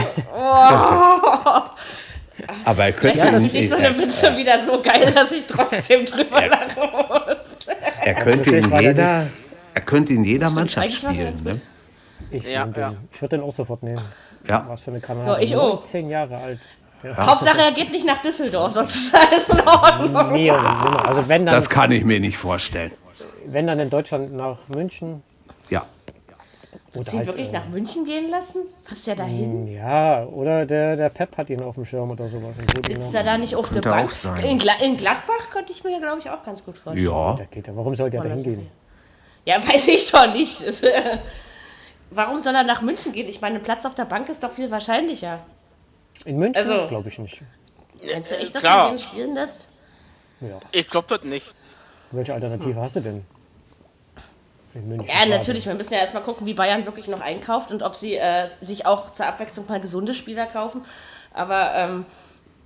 Aber er könnte, ist nicht so eine Witze wieder so geil, dass ich trotzdem drüber lachen muss. er könnte in jeder, er könnte in jeder Mannschaft spielen. Ne? Ich, Ja, ja. ich würde den auch sofort nehmen. Ja. Was für eine Kanadier. Ja, ich auch. 19 Jahre alt. Hauptsache, er geht nicht nach Düsseldorf, sonst ist alles in Ordnung. Nee. Also wenn dann, Das kann ich mir nicht vorstellen. wenn dann in Deutschland nach München. Ja. Oder Sie halt, wirklich äh, nach München gehen lassen? Passt ja dahin. Ja, oder der, der Pep hat ihn auf dem Schirm oder sowas. Sitzt er da nicht auf der Bank? In, Gla in Gladbach könnte ich mir, glaube ich, auch ganz gut vorstellen. Ja. Ja. Warum sollte er da hingehen? Ja, <laughs> weiß ich doch nicht. <laughs> <laughs> Warum soll er nach München gehen? Ich meine, ein Platz auf der Bank ist doch viel wahrscheinlicher. In München? Also- Glaube ich nicht. Meinst du echt, dass Klar. man den spielen lässt? Ja. Ich glaube das nicht. Welche Alternative hast du denn? In München. Ja, natürlich. Wir müssen ja erstmal gucken, wie Bayern wirklich noch einkauft und ob sie äh, sich auch zur Abwechslung mal gesunde Spieler kaufen. Aber, ähm,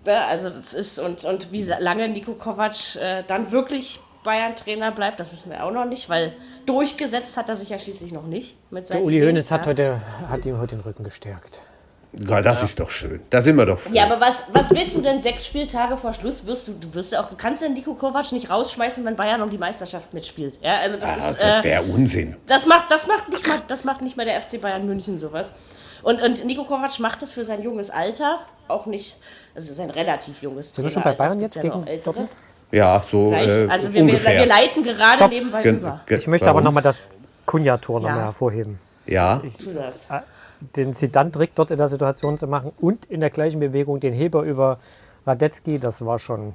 ja, also das ist, und, und wie lange Nico Kovac äh, dann wirklich Bayern-Trainer bleibt, das wissen wir auch noch nicht, weil durchgesetzt hat er sich ja schließlich noch nicht. Mit Der seinen Uli Ideen, Hoeneß hat, ja. heute, hat ihm heute den Rücken gestärkt. ja, das ist doch schön. Da sind wir doch froh. Ja, aber was, was willst du denn sechs Spieltage vor Schluss? Wirst du, du wirst ja auch, du kannst ja Nico Kovac nicht rausschmeißen, wenn Bayern um die Meisterschaft mitspielt. Ja, also das Ah, ist. das äh, wäre Unsinn. Das macht, das macht nicht mal, das macht nicht mal der FC Bayern München sowas. Und, und Nico Kovac macht das für sein junges Alter auch nicht, also sein relativ junges Sind wir schon bei. Bayern jetzt gibt ja Ja, so Gleich. äh, also wir, wir, ungefähr. wir leiten gerade Stopp. nebenbei Gen- über. Ich möchte aber warum? nochmal das Kunja-Tor noch Ja. mal hervorheben. Ja, Tu das. Den Zidane-Trick dort in der Situation zu machen und in der gleichen Bewegung den Heber über Radetzky, das war schon.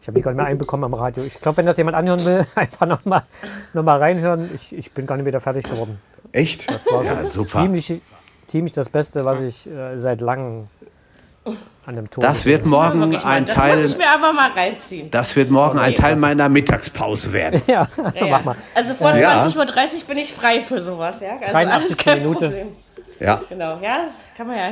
Ich habe die gar nicht mehr einbekommen am Radio. Ich glaube, wenn das jemand anhören will, <laughs> einfach nochmal noch mal reinhören. Ich, ich bin gar nicht wieder fertig geworden. echt? Das war ja, so super. ziemlich, ziemlich das Beste, was ich äh, seit langem Das wird morgen mal, ein das muss ich Teil. mir aber mal reinziehen. Das wird morgen ein Teil meiner Mittagspause werden. <laughs> Ja, Ja, mach mal. Also vor Ja. 20.30 Uhr bin ich frei für sowas, ja. Also 83. kein Minute. Problem. Ja, Genau, ja, das kann man ja.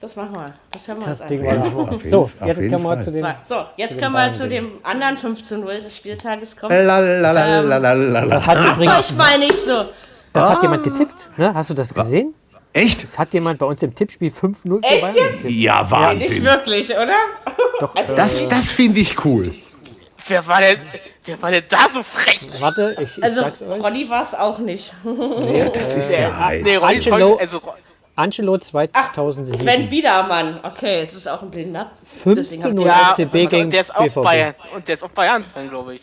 Das machen wir. Das hören wir Das uns Ding an. jeden- So, jetzt kommen wir Fall. zu dem. So, jetzt können wir zu dem anderen 15-0 des Spieltages kommen. Lalalalalalala. Das hat übrigens Ich meine nicht so. das hat jemand getippt. Ne? Hast du das gesehen? Echt? Das hat jemand bei uns im Tippspiel 5-0 für Echt jetzt? getippt. Ja, Nicht Wahnsinn. wirklich, oder? Doch, äh, Das, das finde ich cool. Wer war denn, wer war denn da so frech? warte, ich, ich Also, sag's euch. Ronny war es auch nicht. Das ist ja heiß. Nee, Ronny, Angelo- Ronny, also, Angelo Sven 2007. Biedermann. Okay, es ist auch ein Blinder. 15 hab ich- 0 ja, FCB und gegen der ist auch BVB. Bayern, und der ist auch Bayern-Fan, glaube ich.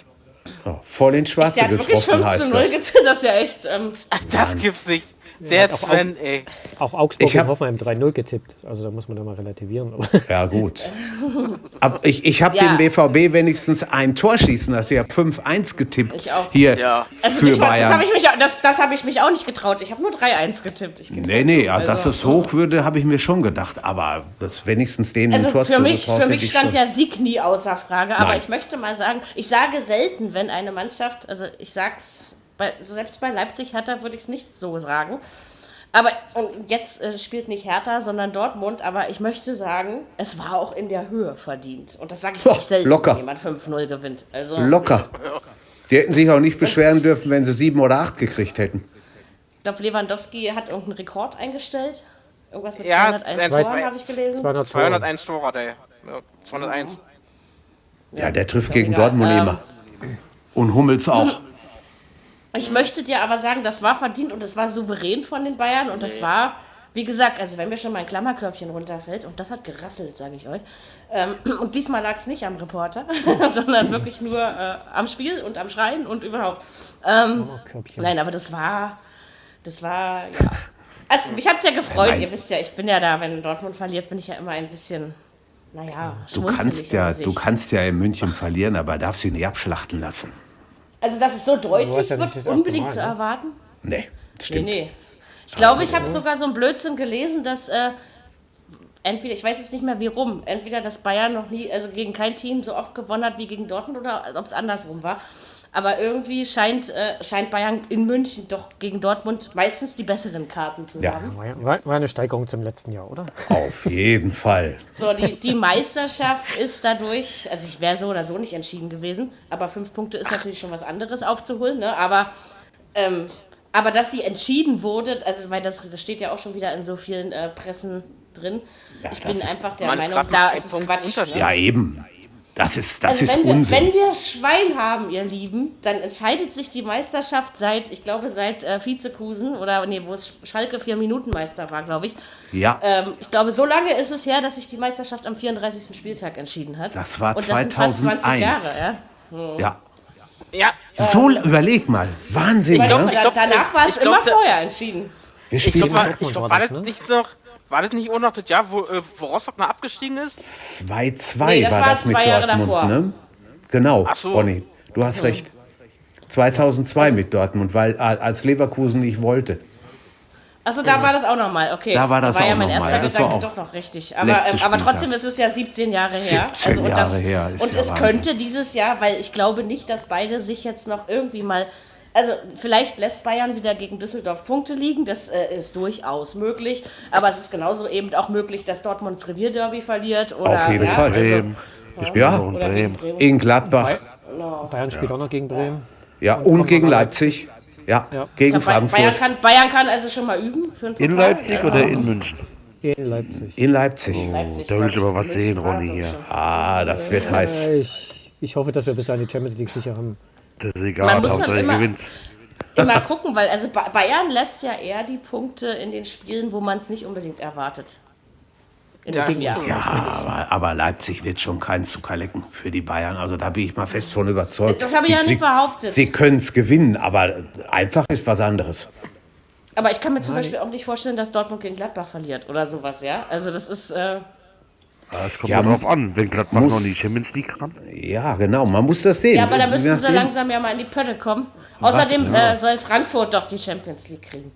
Oh, voll ins Schwarze Der hat wirklich getroffen heißt 15-0 das. gezählt. Das ist ja echt. Ähm, Ach, das gibt's nicht. Der auch Sven, ey. Auch Augsburg Ich hab- und Hoffenheim 3-0 getippt. Also da muss man da mal relativieren. Aber Ja, gut. Aber ich, ich habe Ja. dem BVB wenigstens ein Tor schießen lassen. Ich habe 5-1 getippt. Ich auch. Hier Ja. also für nicht mal, das habe Bayern. ich, mich, auch- das, das hab ich mich auch nicht getraut. Ich habe nur 3-1 getippt. Ich Nee, ja nee, zu. ja, dass Also- es hoch würde, habe ich mir schon gedacht. Aber das wenigstens denen Also ein Tor für mich, für mich ich stand schon. der Sieg nie außer Frage, aber Nein. ich möchte mal sagen, ich sage selten, wenn eine Mannschaft, also ich sag's, bei, selbst bei Leipzig Hertha würde ich es nicht so sagen. Aber und jetzt äh, spielt nicht Hertha, sondern Dortmund, aber ich möchte sagen, es war auch in der Höhe verdient. Und das sage ich Ja, nicht selten, locker. wenn jemand 5-0 gewinnt. Also, Locker. Die hätten sich auch nicht beschweren dürfen, wenn sie sieben oder acht gekriegt hätten. Ich glaube, Lewandowski hat irgendeinen Rekord eingestellt. Irgendwas mit Ja, 201 zwei- Toren habe ich gelesen. 200 Tore. 201 Tore hat er. Ja, 201. Ja, der trifft Ja, gegen egal. Dortmund Ähm, immer. Und Hummels auch. Ich möchte dir aber sagen, das war verdient und das war souverän von den Bayern und das war, wie gesagt, also wenn mir schon mein Klammerkörbchen runterfällt und das hat gerasselt, sage ich euch. Ähm, <clears throat> und diesmal lag es nicht am Reporter, <laughs> sondern wirklich nur äh, am Spiel und am Schreien und überhaupt. Ähm, Körbchen. nein, aber das war, das war, ja. Also mich hat es ja gefreut, Nein. ihr wisst ja, ich bin ja da, wenn Dortmund verliert, bin ich ja immer ein bisschen, naja, Du kannst ja, du kannst ja in München verlieren, aber darfst sie nicht abschlachten lassen. Also dass es so deutlich ja wird, unbedingt Mal, zu ne? erwarten. Nee, Nee, stimmt. nee. Ich glaube, ich habe sogar so einen Blödsinn gelesen, dass äh, entweder, ich weiß jetzt nicht mehr wie rum, entweder dass Bayern noch nie, also gegen kein Team so oft gewonnen hat wie gegen Dortmund oder ob es andersrum war. Aber irgendwie scheint, äh, scheint Bayern in München doch gegen Dortmund meistens die besseren Karten zu Ja. haben. War, ja- war, eine Steigerung zum letzten Jahr, oder? Auf jeden Fall. So, die, die Meisterschaft ist dadurch, also ich wäre so oder so nicht entschieden gewesen, aber fünf Punkte ist natürlich schon was anderes aufzuholen, ne? Aber, ähm, aber dass sie entschieden wurde, also weil das, das steht ja auch schon wieder in so vielen äh, Pressen drin. Ja, ich bin einfach der Meinung, da ist es Quatsch. Ne? Ja, eben. Das ist, das Also ist wenn, wir, Unsinn. wenn wir Schwein haben, ihr Lieben, dann entscheidet sich die Meisterschaft seit, ich glaube, seit äh, Vizekusen oder nee, wo es Schalke vier Minuten Meister war, glaube ich. ja, Ähm, ich glaube, so lange ist es her, dass sich die Meisterschaft am 34. Spieltag entschieden hat. Das war Und das sind fast 20 2001. Jahre, ja. ja. Ja, So, überleg mal. Wahnsinn, Weil ne? da, glaub, danach war es ich glaub, immer da- vorher entschieden. Wir ich spielen glaube, war, Dortmund ich glaub, war war das, das ne? nicht noch, war das nicht auch noch das Jahr, wo, äh, wo Rostock noch abgestiegen ist? 2-2 Nee, das war war das mit zwei Jahre Dortmund, davor. ne? Genau, Ach so. Ronny, du hast recht. 2002 mit Dortmund, weil als Leverkusen nicht wollte. Achso, da war das auch nochmal, okay. Da war das ja auch mein noch erster mal. Das war Gedanke auch doch noch richtig. Aber, ähm, aber trotzdem ist es ja 17 Jahre her. 17 und Jahre das, her, ist und ja es Wahnsinn. könnte dieses Jahr, weil ich glaube nicht, dass beide sich jetzt noch irgendwie mal. Also vielleicht lässt Bayern wieder gegen Düsseldorf Punkte liegen, das äh, ist durchaus möglich. Aber es ist genauso eben auch möglich, dass Dortmunds Revierderby verliert. Oder, Auf jeden ja, Fall. Bremen. Wir spielen Ja. gegen Bremen. Bremen. In Gladbach, Bayern spielt auch noch gegen Bremen. ja, und gegen Leipzig. Ja, Ja. gegen Ja, Bayern, Frankfurt. kann, Bayern kann also schon mal üben für einen In. Leipzig oder in München? In Leipzig. In Leipzig. Leipzig, da will ich glaub aber was sehen, Ronny, hier. Ah, das wird heiß. Ich, ich hoffe, dass wir bis dahin die Champions League sicher haben. Das ist Man egal, muss dann Hauptsache ihr immer- gewinnt. Immer <laughs> gucken, weil also Ba- Bayern lässt ja eher die Punkte in den Spielen, wo man es nicht unbedingt erwartet. In Ja. Ja, aber, aber Leipzig wird schon kein Zuckerlecken für die Bayern. Also da bin ich mal fest von überzeugt. Das habe ich Sie- ja nicht sie, behauptet. Sie können es gewinnen, aber einfach ist was anderes. Aber ich kann mir zum Beispiel auch nicht vorstellen, dass Dortmund gegen Gladbach verliert oder sowas, ja. Also das ist, äh, Es kommt Ja, ja, drauf an, wenn Gladbach muss- noch in die Champions League kann. Ja, genau, man muss das sehen. ja, aber da Je müssten sie nachdem- langsam ja mal in die Pötte kommen. Außerdem Ja. äh, soll Frankfurt doch die Champions League kriegen.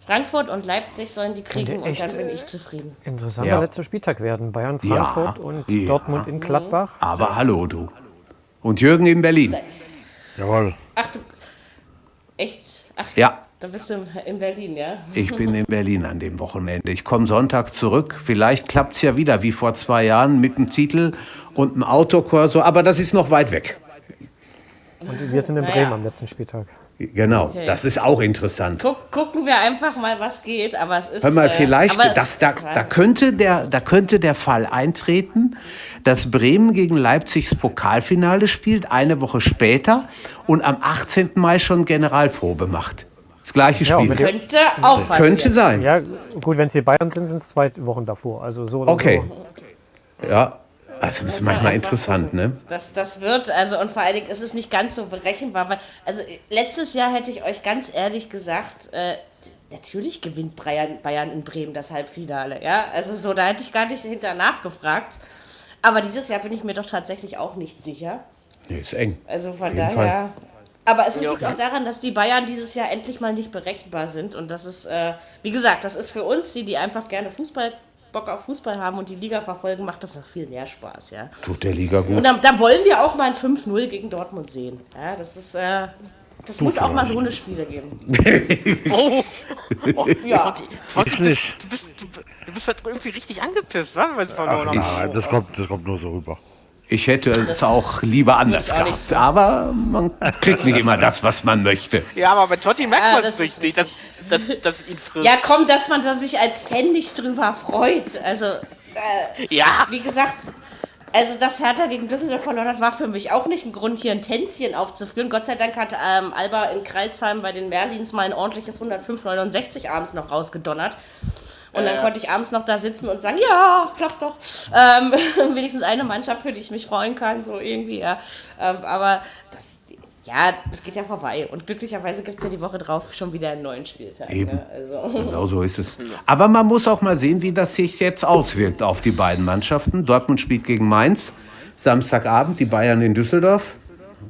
Frankfurt und Leipzig sollen die kriegen und echt, dann bin ich zufrieden. Interessanter Ja. letzter Spieltag werden. Bayern, Ja. Frankfurt und Ja. Dortmund in Gladbach. Aber hallo, du. Und Jürgen in Berlin. Jawohl. Ach, du, echt? Ach, Ja, da bist du in Berlin, ja? ich bin in Berlin an dem Wochenende. Ich komme Sonntag zurück. Vielleicht klappt es ja wieder wie vor zwei Jahren mit dem Titel und einem Autokorso. Aber das ist noch weit weg. Und wir sind in Naja. Bremen am letzten Spieltag. Genau, das ist auch interessant. Guck, gucken wir einfach mal, was geht. Aber es ist. Hör mal, äh, vielleicht, aber- das, da, da, könnte der, da könnte der Fall eintreten, dass Bremen gegen Leipzigs Pokalfinale spielt, eine Woche später und am 18. Mai schon Generalprobe macht. Das gleiche Ja, Spiel. wenn Könnte auch passieren. könnte sein. Ja, gut, wenn es die Bayern sind, sind es zwei Wochen davor. Also so Okay. so. Ja, also das ist manchmal interessant, ne? Das, das wird, also und vor allen Dingen ist es nicht ganz so berechenbar, weil, also letztes Jahr hätte ich euch ganz ehrlich gesagt, äh, natürlich gewinnt Bayern, Bayern in Bremen das Halbfinale, ja, also so, da hätte ich gar nicht hinter nachgefragt. Aber dieses Jahr bin ich mir doch tatsächlich auch nicht sicher. Nee, ist eng. Also von daher. Fall. Aber es liegt auch daran, dass die Bayern dieses Jahr endlich mal nicht berechenbar sind. Und das ist, äh, wie gesagt, das ist für uns, die, die einfach gerne Fußball, Bock auf Fußball haben und die Liga verfolgen, macht das noch viel mehr Spaß, ja. Tut der Liga Und gut. da, da wollen wir auch mal ein 5-0 gegen Dortmund sehen. Ja, das ist, äh, das muss auch mal so eine Spiele geben. Oh, <laughs> oh Ja. Totti, du, bist, du, bist, du, du bist halt irgendwie richtig angepisst, wa? Weil es verloren Ach, nein, das kommt, das kommt nur so rüber. Ich hätte es auch lieber anders gehabt. Aber man kriegt nicht immer das, was man möchte. Ja, aber bei Totti merkt Ah, man das es ist richtig, dass, dass, dass ihn frisst. Ja, komm, dass man da sich als Fan nicht drüber freut. Also, Ja, wie gesagt, also dass Hertha gegen Düsseldorf verloren hat, war für mich auch nicht ein Grund, hier ein Tänzchen aufzuführen. Gott sei Dank hat ähm, Alba in Kreilsheim bei den Merlins mal ein ordentliches 105,69 abends noch rausgedonnert. Und dann konnte ich abends noch da sitzen und sagen, ja, klappt doch. Ähm, <laughs> wenigstens eine Mannschaft, für die ich mich freuen kann, so irgendwie, ja. Ähm, aber das, ja, das geht ja vorbei. Und glücklicherweise gibt es ja die Woche drauf schon wieder einen neuen Spieltag. Eben. Ne? Also. Genau so ist es. Aber man muss auch mal sehen, wie das sich jetzt auswirkt auf die beiden Mannschaften. Dortmund spielt gegen Mainz. Samstagabend die Bayern in Düsseldorf.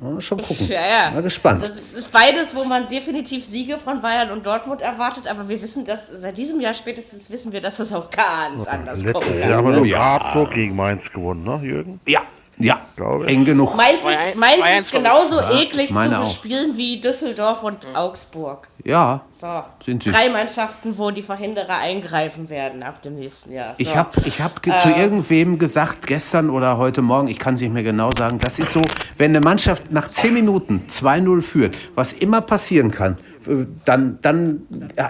Mal schon gucken. Ja, ja. Mal gespannt. Das ist beides, wo man definitiv Siege von Bayern und Dortmund erwartet, aber wir wissen das, seit diesem Jahr spätestens wissen wir, dass es auch ganz anders kommt. Letztes Jahr haben wir Oh, doch ja. gegen Mainz gewonnen, ne, Jürgen? Ja, ja. Glaube ich. Eng genug. Mainz ist, Mainz ist genauso eklig zu bespielen wie Düsseldorf und Augsburg. Ja, So. Sind sie. Drei Mannschaften, wo die Verhinderer eingreifen werden ab dem nächsten Jahr. So. Ich habe ich hab ge- zu irgendwem gesagt, gestern oder heute Morgen, ich kann es nicht mehr genau sagen, das ist so, wenn eine Mannschaft nach 10 Minuten 2-0 führt, was immer passieren kann, äh, dann, dann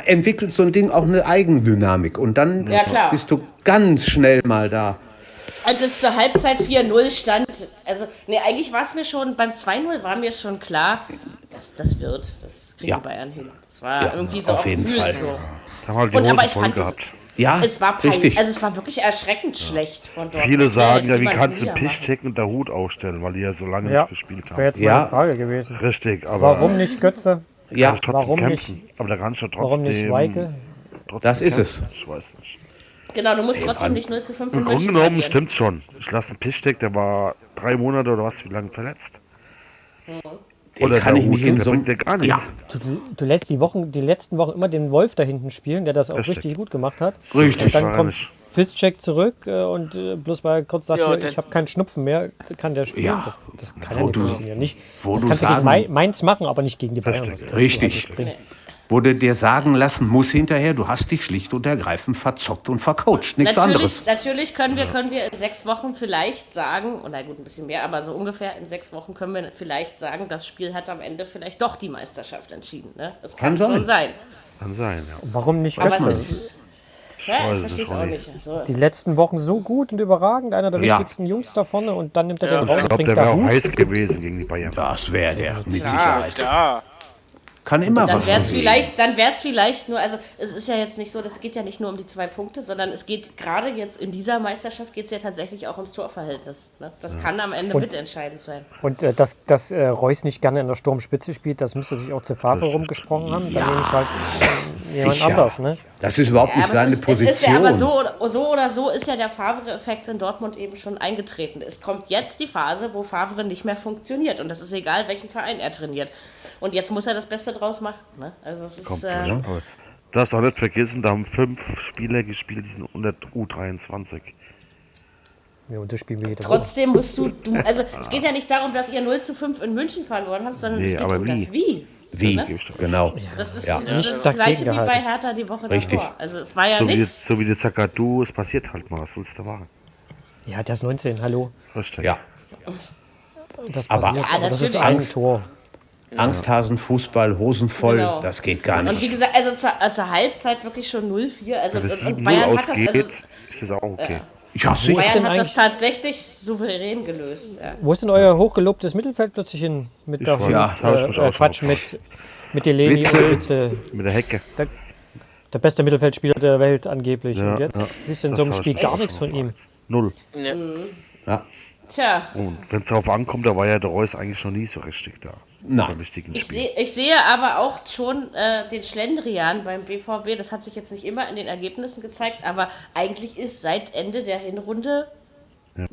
entwickelt so ein Ding auch eine Eigendynamik. Und dann Ja, bist du ganz schnell mal da. Als es zur Halbzeit 4-0 stand, also, nee, eigentlich war es mir schon, beim 2-0 war mir schon klar, das, das wird, das kriegen Ja. die Bayern hin. Das war Ja, irgendwie so auf jeden gefühlt Fall. so. Da haben wir die Und, Hose aber ich fand es, gehabt. Ja, es war peinlich. richtig. Also es war wirklich erschreckend schlecht von Dortmund. Viele sagen ja, wie kannst du Piszczek und der Hut aufstellen, weil die ja so lange Ja, nicht gespielt wäre haben. jetzt Ja. meine Frage gewesen. Richtig, aber Warum nicht Götze? Ja, warum kämpfen. Aber da kannst du Warum trotzdem. nicht Weike? trotzdem Das ist kämpfen. es. Ich weiß nicht. Genau, du musst trotzdem nicht 0 zu 5 Im Grunde genommen verlieren. stimmt's schon. Ich lasse den Piszczek, der war drei Monate oder was, wie lange verletzt. Den Oder kann der ich mich Hut, in der so bringt ja gar nichts. Ja, Du, du lässt die Wochen, die letzten Wochen immer den Wolf da hinten spielen, der das auch Richtig. richtig gut gemacht hat. richtig. Und dann kommt. Fischcheck zurück äh, und äh, bloß weil er kurz sagt, Ja, ich habe keinen Schnupfen mehr, kann der spielen. Ja. Das, das kann ja nicht du- funktionieren. Nicht, wo das du kannst du gegen Mainz machen, aber nicht gegen die Bayern. Richtig. Richtig. Wurde dir sagen lassen muss hinterher, du hast dich schlicht und ergreifend verzockt und vercoacht. Nichts natürlich, anderes. natürlich können wir, können wir in sechs Wochen vielleicht sagen, oder gut, ein bisschen mehr, aber so ungefähr in sechs Wochen können wir vielleicht sagen, das Spiel hat am Ende vielleicht doch die Meisterschaft entschieden. Ne? Das kann, Kann schon sein. Kann sein, ja. Warum nicht Aber Götze? es ist. Ja, ich verstehe es auch nicht. Also, Die letzten Wochen so gut und überragend, einer der Ja. wichtigsten Jungs da vorne und dann nimmt er den Ich raus und glaube, der wäre auch heiß gewesen gegen die Bayern. Das wäre der, mit Ja, Sicherheit. klar. Kann immer dann was wäre es bewegen. vielleicht, dann wäre es vielleicht nur, also es ist ja jetzt nicht so, das geht ja nicht nur um die zwei Punkte, sondern es geht gerade jetzt in dieser Meisterschaft geht es ja tatsächlich auch ums Torverhältnis. Ne? Das kann am Ende mitentscheidend sein. Und äh, dass, dass äh, Reus nicht gerne in der Sturmspitze spielt, das müsste sich auch zur Favre rumgesprochen haben. Dann nehme ich halt äh, jemand Sicher. anders. Ne? Das ist überhaupt nicht seine ist, Position. Ja aber so oder, so oder so ist ja der Favre-Effekt in Dortmund eben schon eingetreten. Es kommt jetzt die Phase, wo Favre nicht mehr funktioniert. Und das ist egal, welchen Verein er trainiert. Und jetzt muss er das Beste draus machen. Ne? Also es ist, äh. Aber darfst auch nicht vergessen, da haben fünf Spieler gespielt, die sind unter U23. Ja, und das spielen wir jede Woche. trotzdem musst du, du, also es geht ja nicht darum, dass ihr 0 zu 5 in München verloren habt, sondern Nee, es geht aber um wie? das Wie. Wie? Ne? Genau. Das ist, Ja. das, ist das gleiche wie bei. Hertha die Woche Richtig. davor. Also es war ja So wie, nichts. so wie der Zagadou, es passiert halt mal, was willst du machen? Ja, der ist 19, hallo. Richtig. Ja. Das Aber- passiert, Ja, aber das ist ein Angst. Tor. Angsthasen, Fußball, Hosen voll, Genau. das geht gar Und nicht. wie gesagt, also zur, also zur Halbzeit wirklich schon 0-4. Also Wenn es und, und 7-0 Bayern hat das, also, ist das auch okay. Ja, sicher. Bayern hat das tatsächlich souverän gelöst. Ja. Wo ist denn euer hochgelobtes Mittelfeld plötzlich hin? Mit der weiß, Ja. ich äh, auch äh, Quatsch, mit, mit Delaney Witze. und Witze. Mit der Hecke. Der beste Mittelfeldspieler der Welt angeblich. Ja, und jetzt ja. siehst du in Das so einem ich Spiel gar nichts von ihm. Null. Ja. Tja, Und wenn es darauf ankommt, da war ja der Reus eigentlich noch nie so richtig da. Nein. Ich, seh, ich sehe aber auch schon äh, den Schlendrian beim BVB. Das hat sich jetzt nicht immer in den Ergebnissen gezeigt, aber eigentlich ist seit Ende der Hinrunde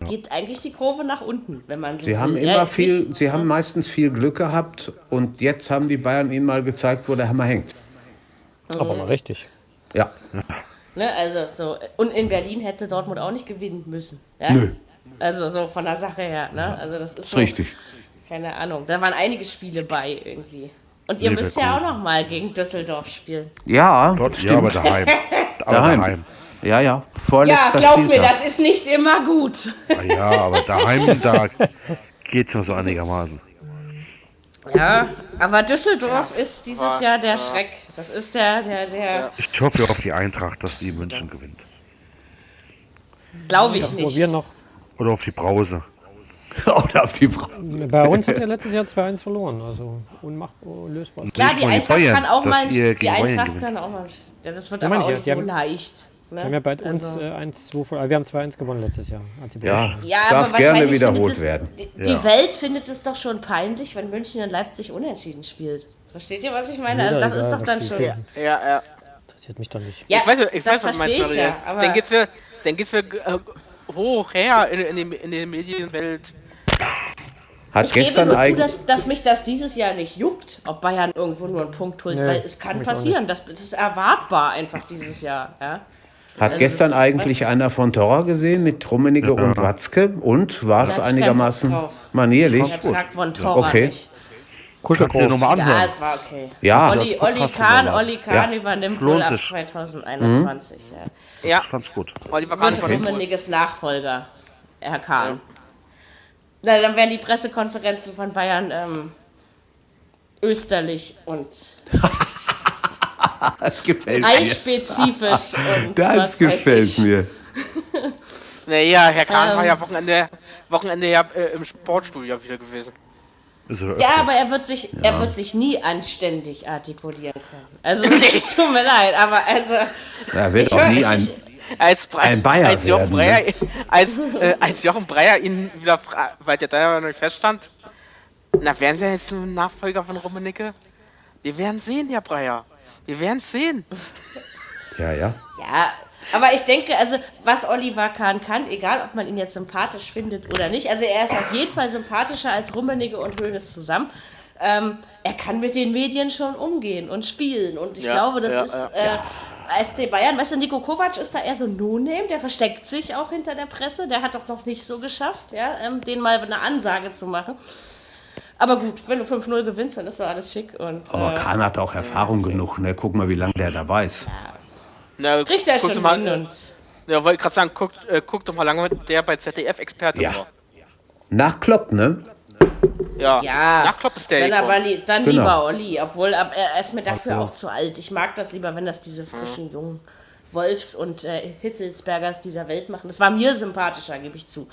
geht eigentlich die Kurve nach unten, wenn man so Sie haben will. immer Ja, viel, nicht- sie haben meistens viel Glück gehabt und jetzt haben die Bayern ihnen mal gezeigt, wo der Hammer hängt. Aber mal richtig. Ja. Ne, also so. Und in Berlin hätte Dortmund auch nicht gewinnen müssen. Ja? Nö. Also so von der Sache her. Ne? Also das ist Ist so, richtig. Keine Ahnung. Da waren einige Spiele bei irgendwie. Und ihr müsst ja auch noch mal gegen Düsseldorf spielen. Ja, Dort, stimmt. ja, aber daheim. <laughs> aber daheim. daheim. Ja, ja. Ja, Vorletzter glaub mir, Spieltag. das ist nicht immer gut. Ah Ja, aber daheim, <laughs> da geht's noch so einigermaßen. Ja, aber Düsseldorf ist dieses Jahr der Schreck. Das ist der, der, der, Ich hoffe auf die Eintracht, dass die München gewinnt. glaube ich Wo nicht. wir noch, Oder auf die Brause. <laughs> Oder auf die Frau. bei uns hat er letztes Jahr 2-1 verloren. Also unmachbar, unlösbar. Klar, die die Eintracht kann auch mal, die Eintracht kann auch mal, ja, das wird Ja, aber auch ich nicht ja, so die leicht. Ne? Wir haben ja bei uns Also- äh, 1-2 ver- äh, wir haben 2-1 gewonnen letztes Jahr. als die Ja, Ja, darf aber gerne wahrscheinlich wiederholt es, werden. Die, die Ja. Welt findet es doch schon peinlich, wenn München in Leipzig unentschieden spielt. Versteht ihr, was ich meine? Also das ist doch dann die schon. finden. Ja, ja. Interessiert mich doch nicht. Ja, ich weiß, ich das weiß was du meinst, ja. Maria. Aber dann geht's für, dann geht's für äh, hoch her in, in, die, in der Medienwelt. Hat ich gebe gestern nur zu, dass, dass mich das dieses Jahr nicht juckt, ob Bayern irgendwo nur einen Punkt holt, Nee, weil es kann passieren. Das, das ist erwartbar einfach dieses Jahr. Ja? Hat gestern das ist- eigentlich einer von Torra gesehen mit Rummenigge und Watzke und war es ich einigermaßen manierlich? Trag von Torra Okay. nicht. Kannst du dir nochmal Ja, anhören. es war okay. Ja. Olli, Olli Kahn. Olli Kahn Ja. übernimmt wohl ab sich. 2021. Ja. Ja, Ich fand's gut. Oliver Kahn okay. Rummeniges Nachfolger, Herr Kahn. Na, dann werden die Pressekonferenzen von Bayern ähm, österlich und <laughs> Das gefällt mir. eispezifisch. <laughs> Das gefällt mir. <laughs> Naja, Herr Kahn war Ähm. ja Wochenende, Wochenende ja äh, im Sportstudio wieder gewesen. Er Ja, aber er wird sich, er wird sich nie anständig artikulieren können. Also es tut mir leid, aber also Er wird auch hör- nie ich- ein. Als, Bre Ein Bayer als Jochen werden, ne? Breyer, als, äh, als Jochen Breyer ihn wieder fragt, weil der da noch nicht feststand, na, werden Sie jetzt ein Nachfolger von Rummenigge? Wir werden sehen, Herr Breyer. Wir werden sehen. Ja, ja. Ja, aber ich denke, also was Oliver Kahn kann, egal ob man ihn jetzt sympathisch findet oder nicht, also er ist auf jeden Fall sympathischer als Rummenigge und Hoeneß zusammen. Ähm, er kann mit den Medien schon umgehen und spielen und ich Ja, glaube, das ja, ist ja. äh, FC Bayern, weißt du, Nico Kovac ist da eher so ein No-Name, der versteckt sich auch hinter der Presse, der hat das noch nicht so geschafft, ja, ähm, den mal eine Ansage zu machen. Aber gut, wenn du 5-0 gewinnst, dann ist doch alles schick und Aber äh, Kahn hat auch Erfahrung genug. Ne? Guck mal, wie lange der dabei ist. Na, kriegt er schon mal, hin und Ja, wollte gerade sagen, guck, äh, guck doch mal lange der bei ZDF Experte Ja. war. Nach Klopp, ne? Ja. Ja, Nach Klopp ist der dann, aber li dann Genau. lieber Olli, obwohl ab, er ist mir dafür so. auch zu alt. Ich mag das lieber, wenn das diese frischen jungen Wolfs und äh, Hitzelsbergers dieser Welt machen. Das war mir sympathischer, gebe ich zu.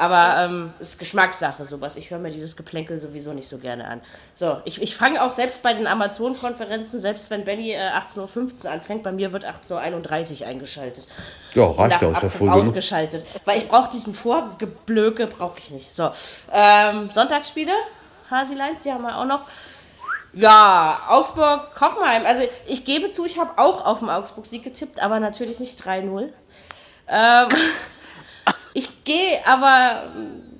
Aber ähm, ist Geschmackssache, sowas. Ich höre mir dieses Geplänkel sowieso nicht so gerne an. So, ich, ich fange auch selbst bei den Amazon-Konferenzen, selbst wenn Benny äh, 18.15 Uhr anfängt, bei mir wird 18.31 Uhr eingeschaltet. Ja, reicht ist ja Abruf voll genug. ausgeschaltet. Weil ich brauche diesen Vorgeblöke, brauche ich nicht. So, ähm, Sonntagsspiele, Hasileins, die haben wir auch noch. Ja, Augsburg, Hoffenheim. Also ich gebe zu, ich habe auch auf den Augsburg-Sieg getippt, aber natürlich nicht 3-0. Ähm, <laughs> ich gehe aber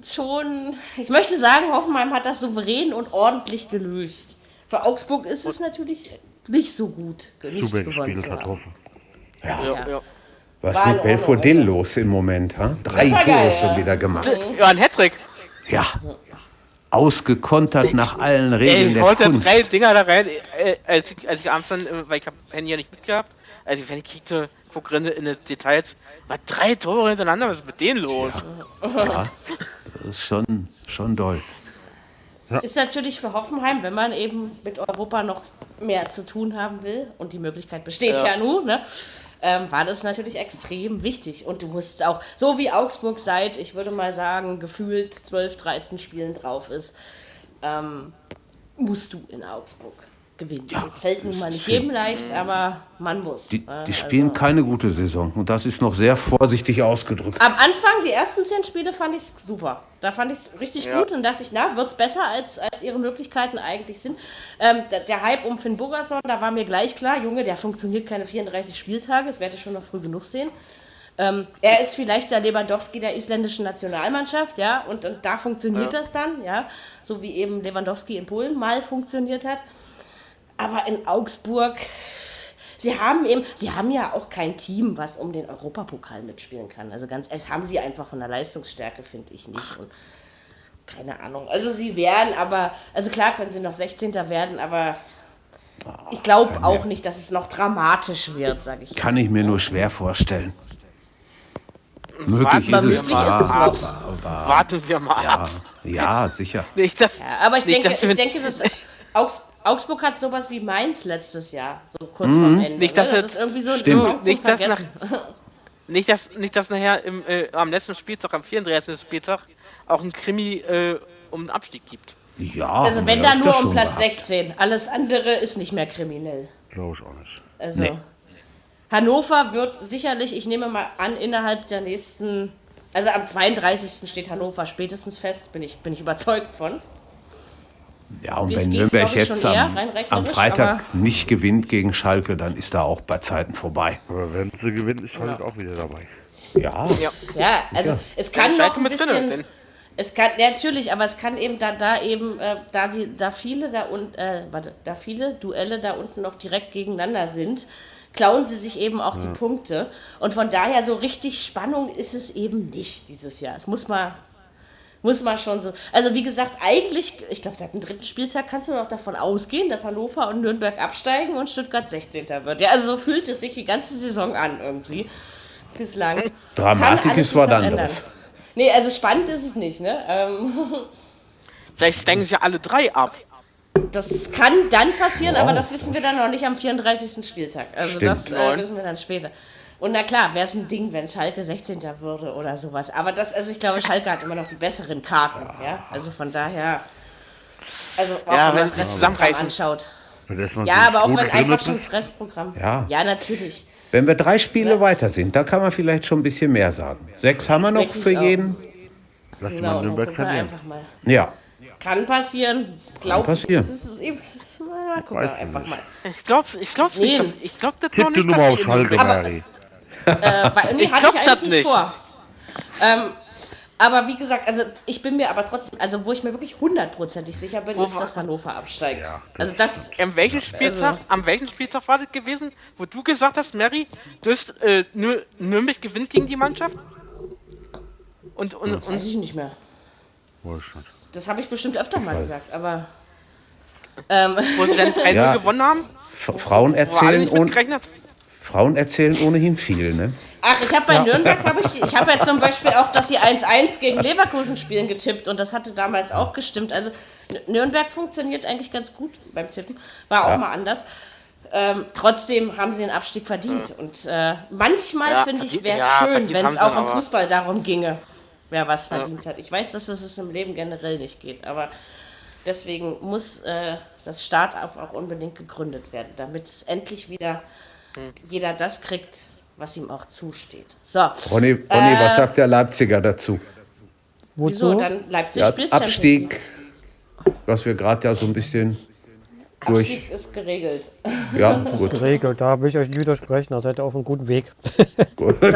schon, ich möchte sagen, Hoffenheim hat das souverän und ordentlich gelöst. Für Augsburg ist es natürlich nicht so gut, nicht Super gespielt zu hat haben. Hoffen. ja, ja. Was War in mit Belfodil los im Moment? Ha? Drei Tore geil, schon ja. wieder gemacht. ja, ein Hattrick. Ja. Ausgekontert nach allen Ey, Regeln ich der wollte Kunst. drei Dinger da rein, äh, als, ich, als ich abends dann, äh, weil ich hab Handy ja nicht mitgehabt, als ich Handy kriegte, guck rein in die Details, war drei Tore hintereinander, was ist mit denen los? Das ist schon, schon doll. Ist natürlich für Hoffenheim, wenn man eben mit Europa noch mehr zu tun haben will, und die Möglichkeit besteht ja, Ja. nun, ne, ähm, war das natürlich extrem wichtig. Und du musst auch, so wie Augsburg seit, ich würde mal sagen, gefühlt 12, 13 Spielen drauf ist, ähm, musst du in Augsburg gewinnen. das fällt nun mal nicht jedem leicht, aber man muss. Die, äh, die spielen also- keine gute Saison. Und das ist noch sehr vorsichtig ausgedrückt. Am Anfang, die ersten zehn Spiele, fand ich es super. Da fand ich es richtig Ja. gut und dachte ich, na, wird es besser, als, als ihre Möglichkeiten eigentlich sind. Ähm, der, der Hype um Finn Bogerson, da war mir gleich klar, Junge, der funktioniert keine 34 Spieltage, das werde ich schon noch früh genug sehen. Ähm, er ist vielleicht der Lewandowski der isländischen Nationalmannschaft, ja, und, und da funktioniert das dann, ja, so wie eben Lewandowski in Polen mal funktioniert hat. Aber in Augsburg, sie haben eben, sie haben ja auch kein Team, was um den Europapokal mitspielen kann. Also ganz, es haben sie einfach von der Leistungsstärke, finde ich nicht. Und keine Ahnung. Also sie werden, aber, also klar können sie noch 16. werden, aber ich glaube auch nicht, dass es noch dramatisch wird, sage ich. Kann ich mir nur schwer vorstellen. Möglich ist Warten es wir mal zwar, ab. aber Warten wir mal ja, ab. ja, sicher. <laughs> Nicht, dass, Ja, aber ich nicht, denke, dass ich denke, dass <laughs> Augs Augsburg hat sowas wie Mainz letztes Jahr, so kurz vorm Ende. Nicht, ne? dass das jetzt- ist irgendwie so ein. Saison Nicht, dass nach-. Nicht, dass, nicht, dass nachher im, äh, am letzten Spieltag, am 34. Spieltag, auch ein Krimi äh, um den Abstieg gibt. Ja, Also wenn da nur um Platz gehabt. 16. Alles andere ist nicht mehr kriminell. Glaube ich auch nicht. Also Nee. Hannover wird sicherlich, ich nehme mal an, innerhalb der nächsten, also am 32. steht Hannover spätestens fest, bin ich, bin ich überzeugt von. Ja, und wenn geht, Nürnberg jetzt am, am Freitag nicht gewinnt gegen Schalke, dann ist da auch bei Zeiten vorbei. Aber wenn sie gewinnen, ist Schalke auch wieder dabei. Ja, Ja. Ja, also es kann Schalke noch ein bisschen, es kann ja, natürlich, aber es kann eben da, da eben, äh, da die, da viele da und äh, warte, da viele Duelle da unten noch direkt gegeneinander sind, klauen sie sich eben auch die Punkte. Und von daher so richtig Spannung ist es eben nicht dieses Jahr. Es muss mal, muss man schon so. Also wie gesagt, eigentlich, ich glaube, seit dem dritten Spieltag kannst du doch davon ausgehen, dass Hannover und Nürnberg absteigen und Stuttgart 16. wird. Ja, also so fühlt es sich die ganze Saison an irgendwie. Bislang. Dramatik Kann alles ist was noch anderes. Nee, also spannend ist es nicht, ne? Ähm, Vielleicht steigen sie ja alle drei ab. das kann dann passieren, Wow. aber das wissen wir dann noch nicht am 34. Spieltag. Also Stimmt. das äh, wissen wir dann später. Und na klar, wäre es ein Ding, wenn Schalke 16. würde oder sowas. Aber das, also ich glaube, Schalke hat immer noch die besseren Karten, ja. Also von daher. Also auch Ja, wenn man das Restprogramm anschaut. Ja, so aber auch wenn einfach schon das. Restprogramm. Ja. ja, natürlich. Wenn wir drei Spiele weiter sind, da kann man vielleicht schon ein bisschen mehr sagen. Sechs haben wir noch Denke ich für jeden. Lass Genau, mal Nürnberg verlieren. einfach mal. Ja. Kann passieren. Glaub, passieren. Es ist, es ist, mal du einfach nicht. mal. Ich glaub's, ich glaub's Nee. nicht. Dass, ich glaub das noch Tipp du nicht. nur mal dass auf Schalke, Aber- Mary. Äh, weil, nee, Ich hatte ich das eigentlich nicht nicht. vor. Ähm, aber wie gesagt, also ich bin mir aber trotzdem, also wo ich mir wirklich hundertprozentig sicher bin, Wo ist, dass Hannover absteigt. Ja, also das, Am welchen Spieltag, Also- am welchen Spieltag war das gewesen, wo du gesagt hast, Mary, du hast, äh, Nür Nürnberg gewinnt gegen die Mannschaft? Und, und, weiß und ich nicht mehr. Wohlstand. Das habe ich bestimmt öfter mal gesagt, aber ähm, wo sie dann 3-0 Ja. gewonnen haben? F- Frauen erzählen, mitgerechnet? Frauen erzählen ohnehin viel, ne? ach, ich habe bei Nürnberg, habe ich, ich habe ja zum Beispiel auch, dass sie 1-1 gegen Leverkusen spielen getippt und das hatte damals auch gestimmt. Also Nürnberg funktioniert eigentlich ganz gut beim Tippen, war auch mal anders. Ähm, trotzdem haben sie den Abstieg verdient. Und äh, manchmal Ja, finde ich, wäre es ja, schön, wenn es auch im. Fußball darum ginge, wer was verdient hat. Ich weiß, dass es im Leben generell nicht geht, aber deswegen muss äh, das Start-up auch unbedingt gegründet werden, damit es endlich wieder jeder das kriegt, was ihm auch zusteht. So, Ronny, Ronny was sagt der Leipziger dazu? wieso? Wozu? Dann Leipzig Ja, Abstieg, was wir gerade ja so ein bisschen durch. Abstieg ist geregelt. Ja, <laughs> gut. Geregelt, da will ich euch nicht widersprechen, da seid ihr auf einem guten Weg. gut. <laughs> Bei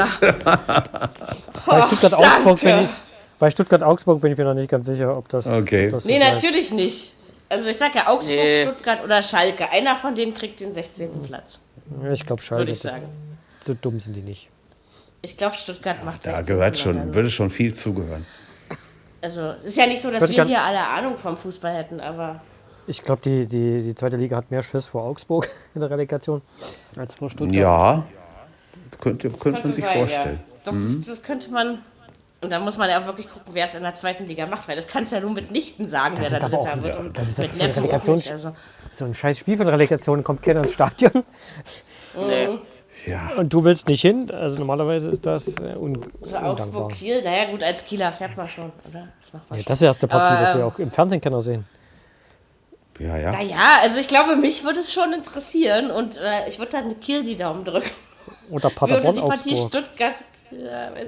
Stuttgart-Augsburg bin, ich- bei Stuttgart-Augsburg bin ich mir noch nicht ganz sicher, ob das, Okay. ob das so Nee, bleibt. natürlich nicht. Also ich sag ja Augsburg, Nee. Stuttgart oder Schalke. Einer von denen kriegt den 16. Platz, Ich glaube, Schalke. würde ich sagen. So dumm sind die nicht. Ich glaube, Stuttgart macht 16. Da gehört schon, dann- würde schon viel zugehören. Also es ist ja nicht so, dass würde wir hier alle Ahnung vom Fußball hätten, aber Ich glaube, die, die, die zweite Liga hat mehr Schiss vor Augsburg <laughs> in der Relegation als vor Stuttgart. Ja, könnte, könnte man könnte sich sein, vorstellen. ja. Doch, das, das könnte man. Und da muss man ja auch wirklich gucken, wer es in der zweiten Liga macht, weil das kannst du ja nur mitnichten sagen, Das wer da Dritter wird. Und das ist mit ja so eine Neffen auch Relegation- nicht. Also, So ein scheiß Spiel von Relegation, kommt keiner ins Stadion <laughs> Nee. Ja, und du willst nicht hin. Also normalerweise ist das äh, un so undankbar. Augsburg-Kiel, naja gut, als Kieler fährt man schon, oder? Das macht man Ja, schon. das ist die erste Partie, Aber, das wir ähm, auch im Fernsehen kennen sehen. ja, ja. Naja, also ich glaube, mich würde es schon interessieren und äh, ich würde dann Kiel die Daumen drücken. Oder Würde Paderborn, die Partie Augsburg. Stuttgart.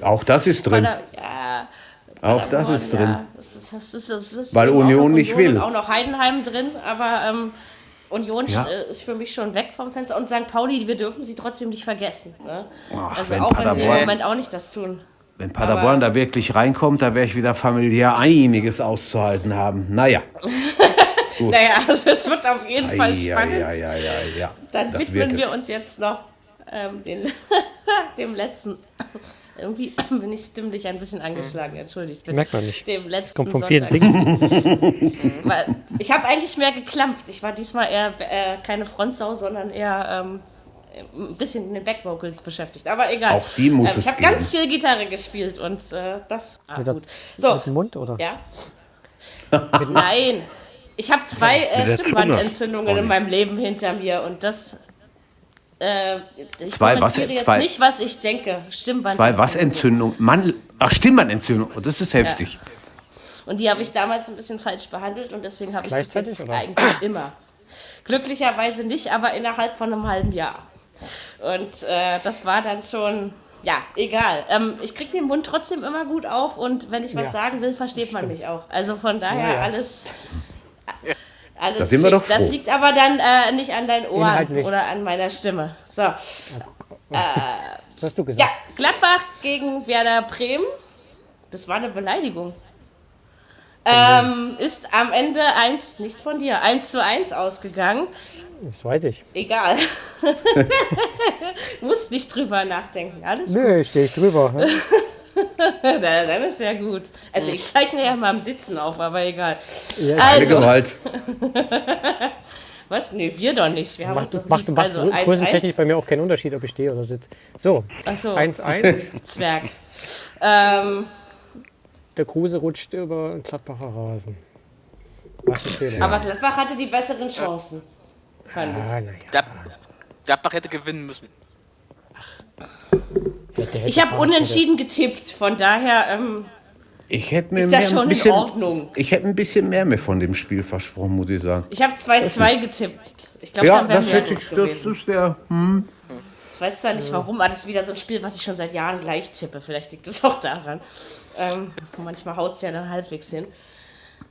Auch das ist drin. Ja, Auch das ist drin. Ja, das ist, das ist, das ist Weil Union nicht Union will. Auch noch Heidenheim drin, aber ähm, Union Ja. äh, ist für mich schon weg vom Fenster. Und St. Pauli, wir dürfen sie trotzdem nicht vergessen. Ne? Ach, also wenn auch wenn sie im Paderborn- Moment auch nicht das tun. Wenn Paderborn da wirklich reinkommt, da werde ich wieder familiär einiges auszuhalten haben. Naja. <laughs> Gut. Naja, also es wird auf jeden Fall spannend. ja, ja, ja. Dann widmen wir uns jetzt noch ähm, den, <laughs> dem letzten. Irgendwie <laughs> bin ich stimmlich ein bisschen angeschlagen, entschuldigt bitte. Merkt man nicht. Dem letzten Kommt vom vielen Sonntag. Singen. <laughs> Ich habe eigentlich mehr geklampft. Ich war diesmal eher äh, keine Frontsau, sondern eher ähm, ein bisschen in den Backvocals beschäftigt. Aber egal. Auch die muss ähm, es Ich habe ganz viel Gitarre gespielt und äh, das war Mit, gut. So, mit dem Mund, oder? ja. Nein. Ich habe zwei äh. Stimmbandentzündungen in Olli. meinem Leben hinter mir und das. Äh, Zwei was- jetzt zwei- nicht, was ich denke. Stimmband. Zwei was Entzündung? Mann, ach Stimmbandentzündung. Oh, das ist heftig. Und die habe ich damals ein bisschen falsch behandelt und deswegen habe ich das jetzt oder? eigentlich immer. Glücklicherweise nicht, aber innerhalb von einem halben Jahr. Und äh, das war dann schon, ja, egal. Ähm, ich kriege den Mund trotzdem immer gut auf und wenn ich was Ja. sagen will, versteht man mich auch. Also von daher Ja, ja. alles. Alles Da sind wir doch Das froh. liegt aber dann äh, nicht an deinen Ohren Inhaltlich. oder an meiner Stimme. So. Was hast du gesagt? Ja, Gladbach gegen Werder Bremen. Das war eine Beleidigung. Ähm, ist am Ende eins, nicht von dir, 1 zu 1 ausgegangen. Das weiß ich. Egal. <laughs> Musst nicht drüber nachdenken. Alles Nö, stehe ich drüber. ne? <laughs> <laughs> Dann ist ja gut. Also ich zeichne ja mal am Sitzen auf, aber egal. Ja, Keine Also, Gewalt. <laughs> was? Nee, wir doch nicht. Wir haben uns Macht, doch macht, macht Also grö- 1 größentechnisch 1 bei mir auch keinen Unterschied, ob ich stehe oder sitze. So, Ach so. 1-1. <laughs> Zwerg. Ähm, Der Kruse rutscht über den Gladbacher Rasen. Aber Gladbach hatte die besseren Chancen. Fand ich. Ah. Glad Gladbach hätte gewinnen müssen. Der, der Ich hätte habe unentschieden getippt, von daher, ähm, Ich hätte mir Ist das mehr, schon ein in bisschen, Ordnung? Ich hätte ein bisschen mehr mir von dem Spiel versprochen, muss ich sagen. Ich habe 2-2 getippt. Ich glaube, Ja, das wir hätte ich, das, das wäre, hm. Ich weiß zwar nicht warum, aber das ist wieder so ein Spiel, was ich schon seit Jahren gleich tippe. Vielleicht liegt es auch daran. Ähm, manchmal haut es ja dann halbwegs hin.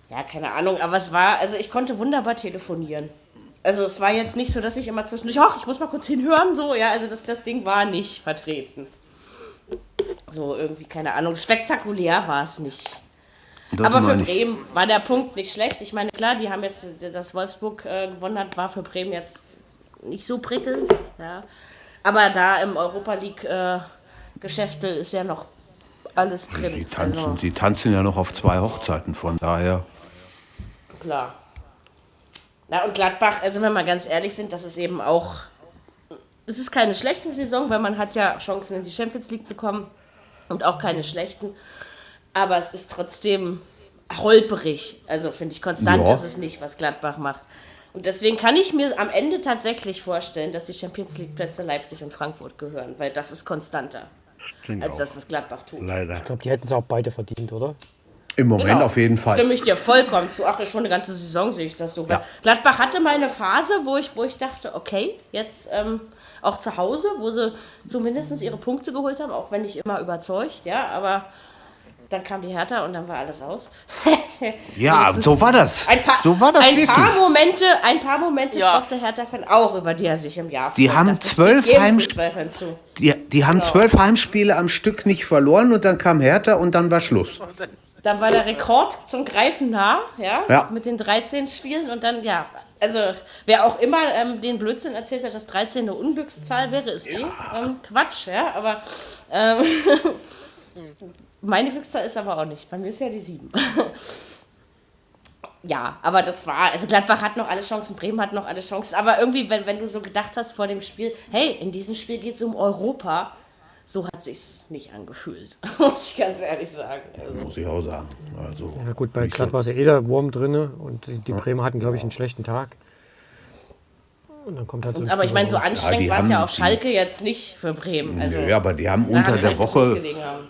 Ja, keine Ahnung, aber es war, also ich konnte wunderbar telefonieren. Also es war jetzt nicht so, dass ich immer zwischendurch, ach, ich muss mal kurz hinhören, so, ja, also das, das Ding war nicht vertreten. So irgendwie, keine Ahnung, spektakulär war es nicht. Das Aber für meine ich. Bremen war der Punkt nicht schlecht. Ich meine, klar, die haben jetzt, dass Wolfsburg äh, gewonnen hat, war für Bremen jetzt nicht so prickelnd. Ja. Aber da im Europa League äh, ist ja noch alles drin. Sie tanzen, Also, sie tanzen ja noch auf zwei Hochzeiten, von daher. klar. Na und Gladbach, also wenn wir ganz ehrlich sind, das ist eben auch. Es ist keine schlechte Saison, weil man hat ja Chancen in die Champions League zu kommen und auch keine schlechten. Aber es ist trotzdem holperig. Also finde ich konstant Ja. ist es nicht, was Gladbach macht. Und deswegen kann ich mir am Ende tatsächlich vorstellen, dass die Champions League Plätze Leipzig und Frankfurt gehören, weil das ist konstanter Stimmt als auch. das, was Gladbach tut. Leider. Ich glaube, die hätten es auch beide verdient, oder? Im Moment Genau. auf jeden Fall. Stimme ich dir vollkommen zu. Ach, schon eine ganze Saison sehe ich das so. Ja. Gladbach hatte mal eine Phase, wo ich, wo ich dachte, okay, jetzt ähm, auch zu Hause, wo sie zumindest ihre Punkte geholt haben, auch wenn nicht immer überzeugt, ja, aber dann kam die Hertha und dann war alles aus. <laughs> Ja, so war das. Ein paar, so war das ein wirklich. paar Momente, ein paar Momente Ja. brauchte Hertha-Fan auch, über die er sich im Jahr Die freut. haben zwölf jedem Heimsp- Fußballfan zu. Die, die haben zwölf Heimspiele am Stück nicht verloren und dann kam Hertha und dann war Schluss. Dann war der Rekord zum Greifen nah, ja, Ja. mit den 13 Spielen und dann, ja, also wer auch immer ähm, den Blödsinn erzählt hat, dass 13 eine Unglückszahl wäre, ist eh ähm, Quatsch, ja, aber ähm, <laughs> meine Glückszahl ist aber auch nicht, bei mir ist ja die 7. <laughs> ja, aber das war, also Gladbach hat noch alle Chancen, Bremen hat noch alle Chancen, aber irgendwie, wenn, wenn du so gedacht hast vor dem Spiel, hey, in diesem Spiel geht es um Europa, so hat sich's nicht angefühlt, <laughs> muss ich ganz ehrlich sagen. Also, Muss ich auch sagen. Also, Ja gut, bei so- Gladbach ist ja eh der Wurm drin und die, die Bremer hatten, glaube ich, einen schlechten Tag. Und dann kommt halt so ein Aber ich meine, so anstrengend die war es ja auf die- Schalke jetzt nicht für Bremen. Also, Nö, aber die haben unter der Woche,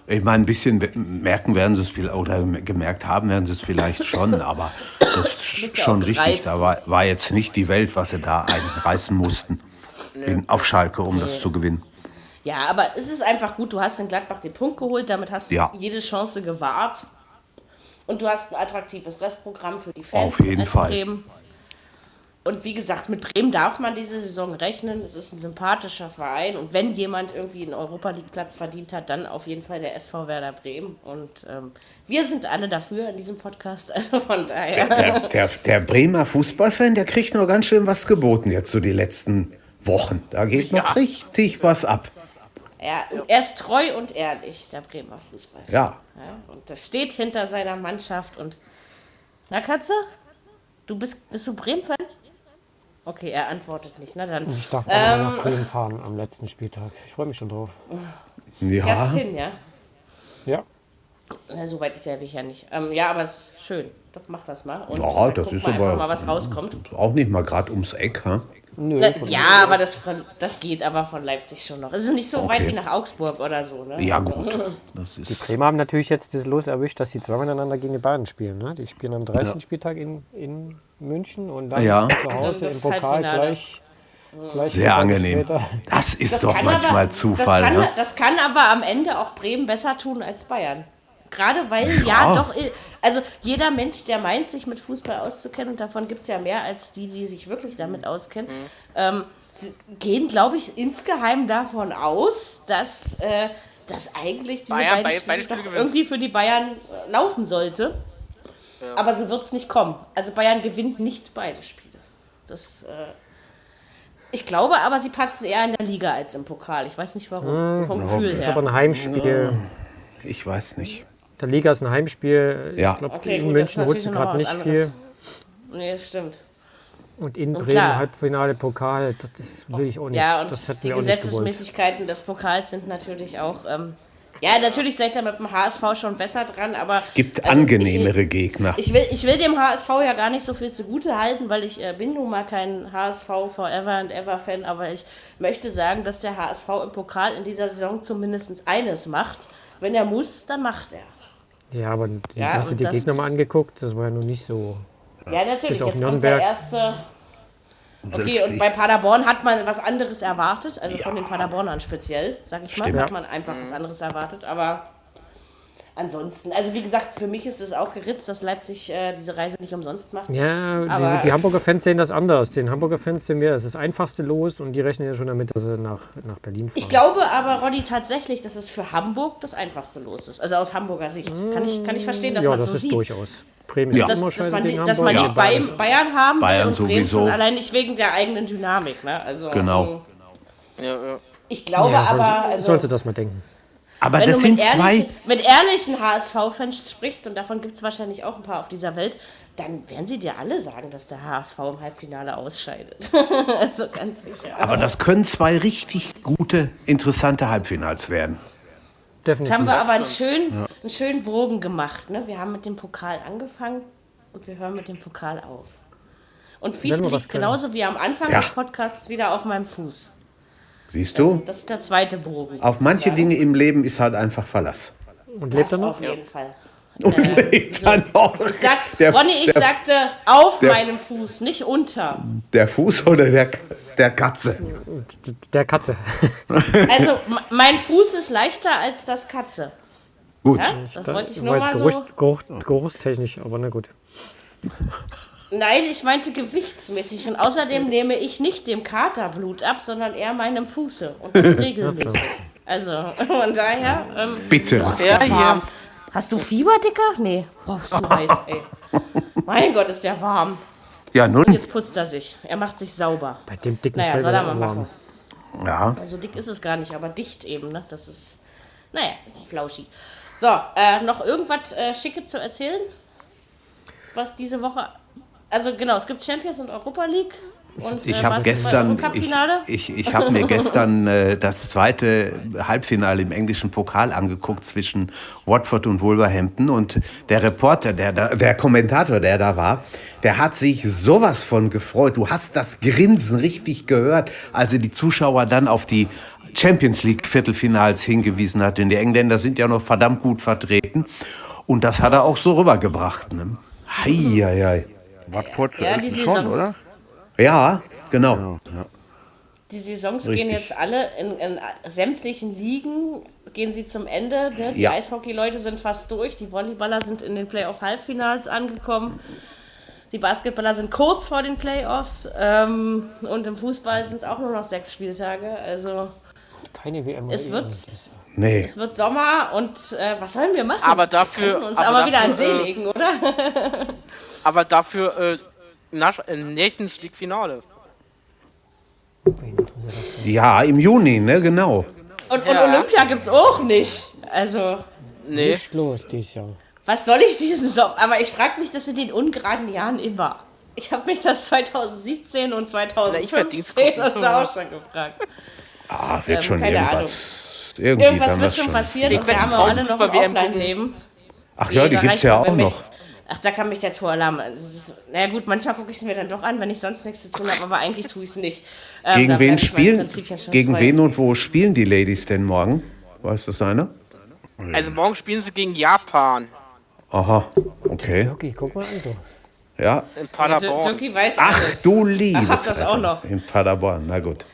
ich meine, ein bisschen merken werden sie es viel oder gemerkt haben werden sie es vielleicht <laughs> schon, aber das ist ja schon auch richtig. Da war, war jetzt nicht die Welt, was sie da einreißen mussten in, auf Schalke, um das zu gewinnen. Ja, aber es ist einfach gut, du hast in Gladbach den Punkt geholt, damit hast du Ja. jede Chance gewahrt. Und du hast ein attraktives Restprogramm für die Fans. Auf jeden Fall. Bremen. Und wie gesagt, mit Bremen darf man diese Saison rechnen. Es ist ein sympathischer Verein. Und wenn jemand irgendwie einen Europa League Platz verdient hat, dann auf jeden Fall der SV Werder Bremen. Und ähm, wir sind alle dafür in diesem Podcast. <laughs> Also von daher. Der, der, der Bremer Fußballfan, der kriegt noch ganz schön was geboten jetzt so die letzten Wochen. Da geht noch richtig was ab. Ja, er ist treu und ehrlich, der Bremer Fußball. Ja. Ja, und das steht hinter seiner Mannschaft und. Na, Katze? Du bist, bist du Bremen-Fan? Okay, er antwortet nicht. Na dann. Ich darf Ähm, mal nach Bremen fahren am letzten Spieltag. Ich freue mich schon drauf. Ja, Erst hin, ja? Ja. Na, so weit ist er ja nicht. Ähm, ja, aber es ist schön. Doch, mach das mal. Und Ja, dann das ist aber- mal, was rauskommt. auch nicht mal gerade ums Eck. Ha? Nö, Na, ja, aber das, von, das geht aber von Leipzig schon noch. Es ist nicht so Okay. weit wie nach Augsburg oder so. Ne? Ja, gut. Das ist, Bremer haben natürlich jetzt das Los erwischt, dass sie zweimal miteinander gegen die Bayern spielen. Ne? Die spielen am 30. Spieltag in, in München und dann Ja. zu Hause im Pokal Halbfinale. gleich. gleich sehr angenehm. später. Das ist Das doch manchmal aber, Zufall. Das kann, ne? das kann aber am Ende auch Bremen besser tun als Bayern. Gerade weil, ja, Ja. doch, also jeder Mensch, der meint, sich mit Fußball auszukennen, und davon gibt es ja mehr als die, die sich wirklich damit auskennen, ähm, sie gehen, glaube ich, insgeheim davon aus, dass, äh, dass eigentlich diese Bayern beiden beide- Spiele beide Spiele irgendwie für die Bayern äh, laufen sollte. Aber so wird es nicht kommen. Also Bayern gewinnt nicht beide Spiele. Das, äh, ich glaube aber, sie patzen eher in der Liga als im Pokal. Ich weiß nicht warum. so vom Gefühl Aber her. ein Heimspiel. Ich weiß nicht. Der Liga ist ein Heimspiel. Ja. Ich glaube, Okay, in gut, das ist München holst du natürlich noch gerade nicht viel. anderes. Nee, das stimmt. Und in Und Bremen klar. Halbfinale Pokal, das, will ich auch nicht. Ja, und das hätten die wir auch nicht gewollt. Gesetzesmäßigkeiten des Pokals sind natürlich auch. Ähm, ja, natürlich seid ihr mit dem HSV schon besser dran, aber. Es gibt also angenehmere Gegner. Ich, ich, will, ich will dem HSV ja gar nicht so viel zugute halten, weil ich äh, bin nun mal kein HSV Forever and Ever Fan, aber ich möchte sagen, dass der HSV im Pokal in dieser Saison zumindest eines macht. Wenn er muss, dann macht er. Ja, aber die, Ja, hast du die Gegner mal angeguckt? Das war ja nun nicht so. Ja, natürlich. Bis auf Jetzt kommt der Nürnberg. erste. Okay, und bei Paderborn hat man was anderes erwartet, also von den Paderbornern speziell, sag ich mal, Stimmt. hat man einfach was anderes erwartet, aber ansonsten, also wie gesagt, für mich ist es auch geritzt, dass Leipzig äh, diese Reise nicht umsonst macht. Ja, Aber die, die Hamburger Fans sehen das anders. Den Hamburger Fans sehen wir, es ist das einfachste Los und die rechnen ja schon damit, dass sie nach, nach Berlin fahren. Ich glaube aber, Roddy, tatsächlich, dass es für Hamburg das einfachste Los ist, also aus Hamburger Sicht. Kann ich, kann ich verstehen, dass ja, man das so ist sieht. durchaus. Bremen Ja. ist Dass, immer dass man, dass man Hamburg. nicht Bayern, Bayern haben Bayern will und Bremen sowieso. schon allein nicht wegen der eigenen Dynamik. Ne? Also, Genau. ähm, Ja, ja. Ich glaube Ja, aber, sie, also, sollen sie das mal denken. Aber wenn das du sind mit zwei. ehrlichen, mit ehrlichen HSV-Fans sprichst, und davon gibt es wahrscheinlich auch ein paar auf dieser Welt, dann werden sie dir alle sagen, dass der HSV im Halbfinale ausscheidet. <laughs> also ganz sicher. Aber das können zwei richtig gute, interessante Halbfinals werden. Jetzt Definitiv. haben wir aber einen schönen, einen schönen Bogen gemacht. Ne? Wir haben mit dem Pokal angefangen und wir hören mit dem Pokal auf. Und Fiete was liegt genauso wie am Anfang Ja. des Podcasts wieder auf meinem Fuß. Siehst du? Das ist der zweite Bogen. Auf manche sozusagen. Dinge im Leben ist halt einfach Verlass. Und lebt er noch? auf jeden Fall. Und lebt dann noch. Ich sag, Der- Ronny, ich der- sagte auf der- meinem Fuß, nicht unter. Der Fuß oder der, der Katze? Der Katze. <laughs> Also, mein Fuß ist leichter als das Katze. Gut. Ja? Das wollte ich nur mal jetzt so. Geruch, Geruch, geruchstechnisch, aber na gut. Nein, ich meinte gewichtsmäßig. Und außerdem nehme ich nicht dem Kater Blut ab, sondern eher meinem Fuße. Und das <laughs> regelmäßig. Also, von daher. Ähm, Bitteres. Ja, hier. hast du Fieber, Dicker? Nee. Oh, bist du heiß, ey. Mein Gott, ist der warm. Ja, nun. Jetzt putzt er sich. Er macht sich sauber. Bei dem dicken Naja, soll er mal machen. Ja. Also dick ist es gar nicht, aber dicht eben, ne? Das ist, naja, ist ein Flauschi. So, äh, noch irgendwas äh, Schicke zu erzählen? Was diese Woche. Also genau, es gibt Champions und Europa League. Und, Ich äh, habe gestern, ich, ich, ich habe mir <laughs> gestern äh, das zweite Halbfinale im englischen Pokal angeguckt zwischen Watford und Wolverhampton und der Reporter, der, da, der Kommentator, der da war, der hat sich sowas von gefreut. Du hast das Grinsen richtig gehört, als er die Zuschauer dann auf die Champions League Viertelfinals hingewiesen hat. Denn die Engländer sind ja noch verdammt gut vertreten und das hat er auch so rübergebracht. Ne? Hei, hei, hei. Watford zu Ja, die Elton schon, Saisons. oder? Ja, genau. Die Saisons Richtig. gehen jetzt alle in, in sämtlichen Ligen, gehen sie zum Ende. Ne? Die Ja. Eishockey-Leute sind fast durch, die Volleyballer sind in den Playoff-Halbfinals angekommen. Die Basketballer sind kurz vor den Playoffs ähm, und im Fußball sind es auch nur noch sechs Spieltage. Also Keine WM. es wird, Nee. es wird Sommer und äh, was sollen wir machen? Aber dafür- wir könnten uns aber aber, wieder an dafür, See äh, legen, oder? <laughs> Aber dafür äh, Nash äh, Nations League Finale. Ja, im Juni, ne, genau. Und, Ja. und Olympia gibt es auch nicht. Also Nee. Nicht los dieses Jahr. Was soll ich diesen Sommer? Aber ich frage mich das in den ungeraden Jahren immer. Ich habe mich das 2017 und Na, ich werd 2015 Dings und so auch schon gefragt. Ah, wird Ähm, schon keine irgendwas. Irgendwie Irgendwas wird wir schon passieren Ich und werd wir haben die auch alle noch ein. Offline-Leben. Ach ja, die gibt's reicht ja auch noch. Ach, da kann mich der Toralarm. Na gut, manchmal gucke ich es mir dann doch an, wenn ich sonst nichts zu tun habe, aber eigentlich tue ich es nicht. Ähm, Gegen wen spielen? Gegen wen und wo spielen die Ladies denn morgen? Weiß das einer? Also morgen spielen sie gegen Japan Aha, okay. Okay, guck mal an. Du. Ja. in Paderborn. Weiß Ach du liebe Ach, das auch noch. In Paderborn, na gut.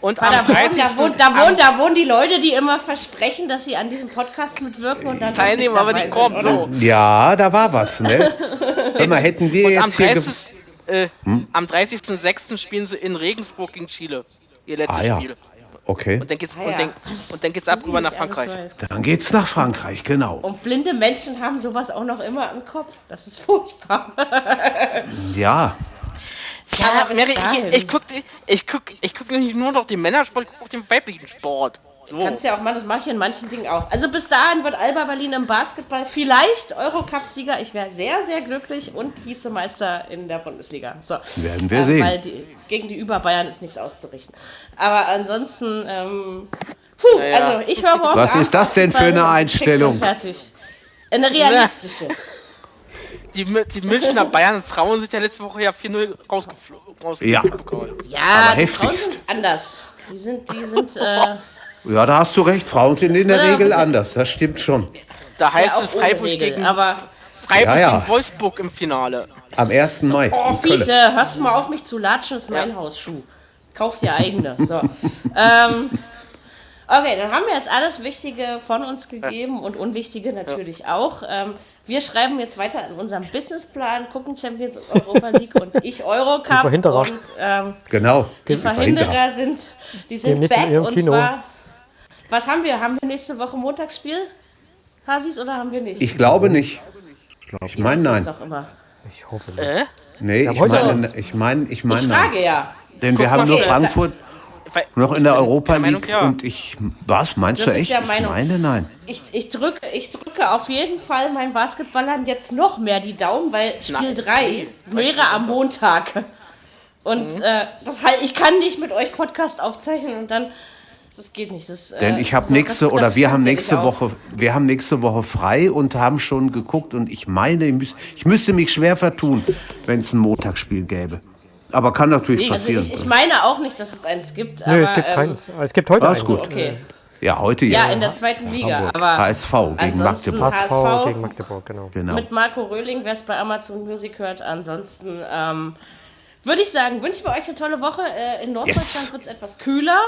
Und am Paderborn, 30. da, wohnen, da, wohnen, da wohnen die Leute, die immer versprechen, dass sie an diesem Podcast mitwirken und dann Teilnehmen, nicht aber die kommen so. Ja, da war was, ne? <laughs> Hör mal, hätten wir Und am jetzt hier... ge- 30. Äh, am 30.06. spielen sie in Regensburg gegen Chile. Ihr letztes Ah ja, Spiel. okay. Und dann geht's, Ah ja. und dann, und dann geht's ab rüber nach Frankreich. Dann geht's nach Frankreich, genau. Und blinde Menschen haben sowas auch noch immer im Kopf. Das ist furchtbar. Ja, Ja, Mary, ich, ich guck, ich guck, ich guck nicht nur noch den Männersport, ich guck auch den weiblichen Sport. So. Kannst ja auch mal, das mache ich in manchen Dingen auch. Also bis dahin wird Alba Berlin im Basketball vielleicht Eurocup-Sieger. Ich wäre sehr, sehr glücklich und Vizemeister in der Bundesliga. So. Werden wir Ähm, sehen. Weil die, gegen die Über-Bayern ist nichts auszurichten. Aber ansonsten, ähm, puh, Ja, ja. also ich höre morgen Was Abend ist das denn für eine Einstellung? Fertig. Eine realistische. <laughs> <laughs> Die, die Münchner <laughs> Bayern Frauen sind ja letzte Woche ja 4-0 rausgeflogen. Ja. Ja, Aber die Frauen heftigst. sind anders. Die sind, die sind, äh, <laughs> ja, da hast du recht. Frauen sind in der Ja, Regel anders. Das stimmt schon. Da heißt auch es Freiburg Regel, gegen, aber Freiburg Ja, ja. gegen Wolfsburg im Finale. Am 1. Mai. Oh. Fiete, hörst du mal auf mich zu latschen, das ist mein Hausschuh. Kauf dir eigene. So. <laughs> ähm, okay, dann haben wir jetzt alles Wichtige von uns gegeben und Unwichtige natürlich auch. Ähm, wir schreiben jetzt weiter an unserem Businessplan, gucken Champions Europa League und ich Eurocup. Die Verhinderer. Und ähm, Genau. die Verhinderer sind, die sind Demnächst in back ihrem und Kino. zwar. Was haben wir? Haben wir nächste Woche Montagsspiel? Hasis oder haben wir nicht? Ich glaube nicht. Ich meine, nein. doch immer. Ich hoffe nicht. Äh? Nee, ich heute meine, ich meine, ich meine, Ich nein. frage ja. Denn wir Guck haben mal, nur Frankfurt Weil- noch in der Europa der Meinung, League ja. und ich, was, meinst Du du echt? Ich meine, nein. Ich, ich, drücke, ich drücke auf jeden Fall meinen Basketballern jetzt noch mehr die Daumen, weil Spiel Nein. 3 wäre am Montag. Und Mhm. äh, das halt, ich kann nicht mit euch Podcast aufzeichnen und dann. Das geht nicht. Das, äh, Denn ich habe so- nächste das- oder das wir haben nächste. Woche, wir haben nächste Woche frei und haben schon geguckt und ich meine, ich, müß, ich müsste mich schwer vertun, wenn es ein Montagsspiel gäbe. Aber kann natürlich Also passieren. ich, ich meine auch nicht, dass es eins gibt. Nö, aber, es gibt ähm, keins. Es gibt heute eins. gut. Okay. ja, heute ja. Ja, in der zweiten Liga. Hamburg. Aber HSV gegen Magdeburg. HSV, HSV gegen Magdeburg, genau. Genau. mit Marco Röhling, wer es bei Amazon Music hört. Ansonsten ähm, würde ich sagen, wünschen wir euch eine tolle Woche. Äh, in Norddeutschland Yes. wird es etwas kühler.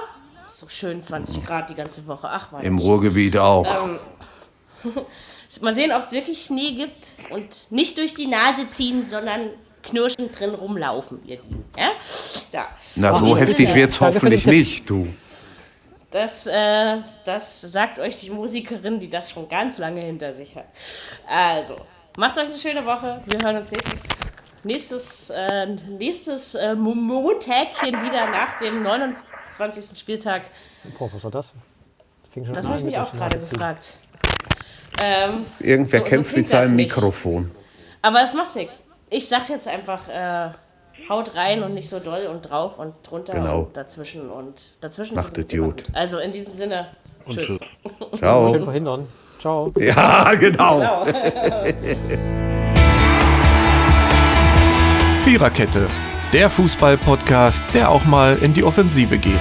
So schön 20 Grad die ganze Woche. Ach, war Im Ruhrgebiet auch. Ähm, <laughs> Mal sehen, ob es wirklich Schnee gibt und nicht durch die Nase ziehen, sondern knirschend drin rumlaufen, ihr Lieben. Ja? Ja. Na, so heftig Danke für hoffentlich nicht, du. Das, äh, das sagt euch die Musikerin, die das schon ganz lange hinter sich hat. Also, macht euch eine schöne Woche. Wir hören uns nächstes, nächstes, äh, nächstes äh, Mo- Montagchen wieder nach dem 29. Spieltag. Boah, was war das? Fing schon Das habe ich mich auch gerade gefragt. Ähm, Irgendwer So- so kämpft klingt mit seinem. Mikrofon. aber es macht nichts. Ich sag jetzt einfach, äh, haut rein und nicht so doll und drauf und drunter Genau. und dazwischen und dazwischen. Macht Idiot. gut. Also in diesem Sinne, tschüss. tschüss. <laughs> Schön Ciao. verhindern. Ciao. Ja, genau. Genau. <laughs> Viererkette, der Fußball-Podcast, der auch mal in die Offensive geht.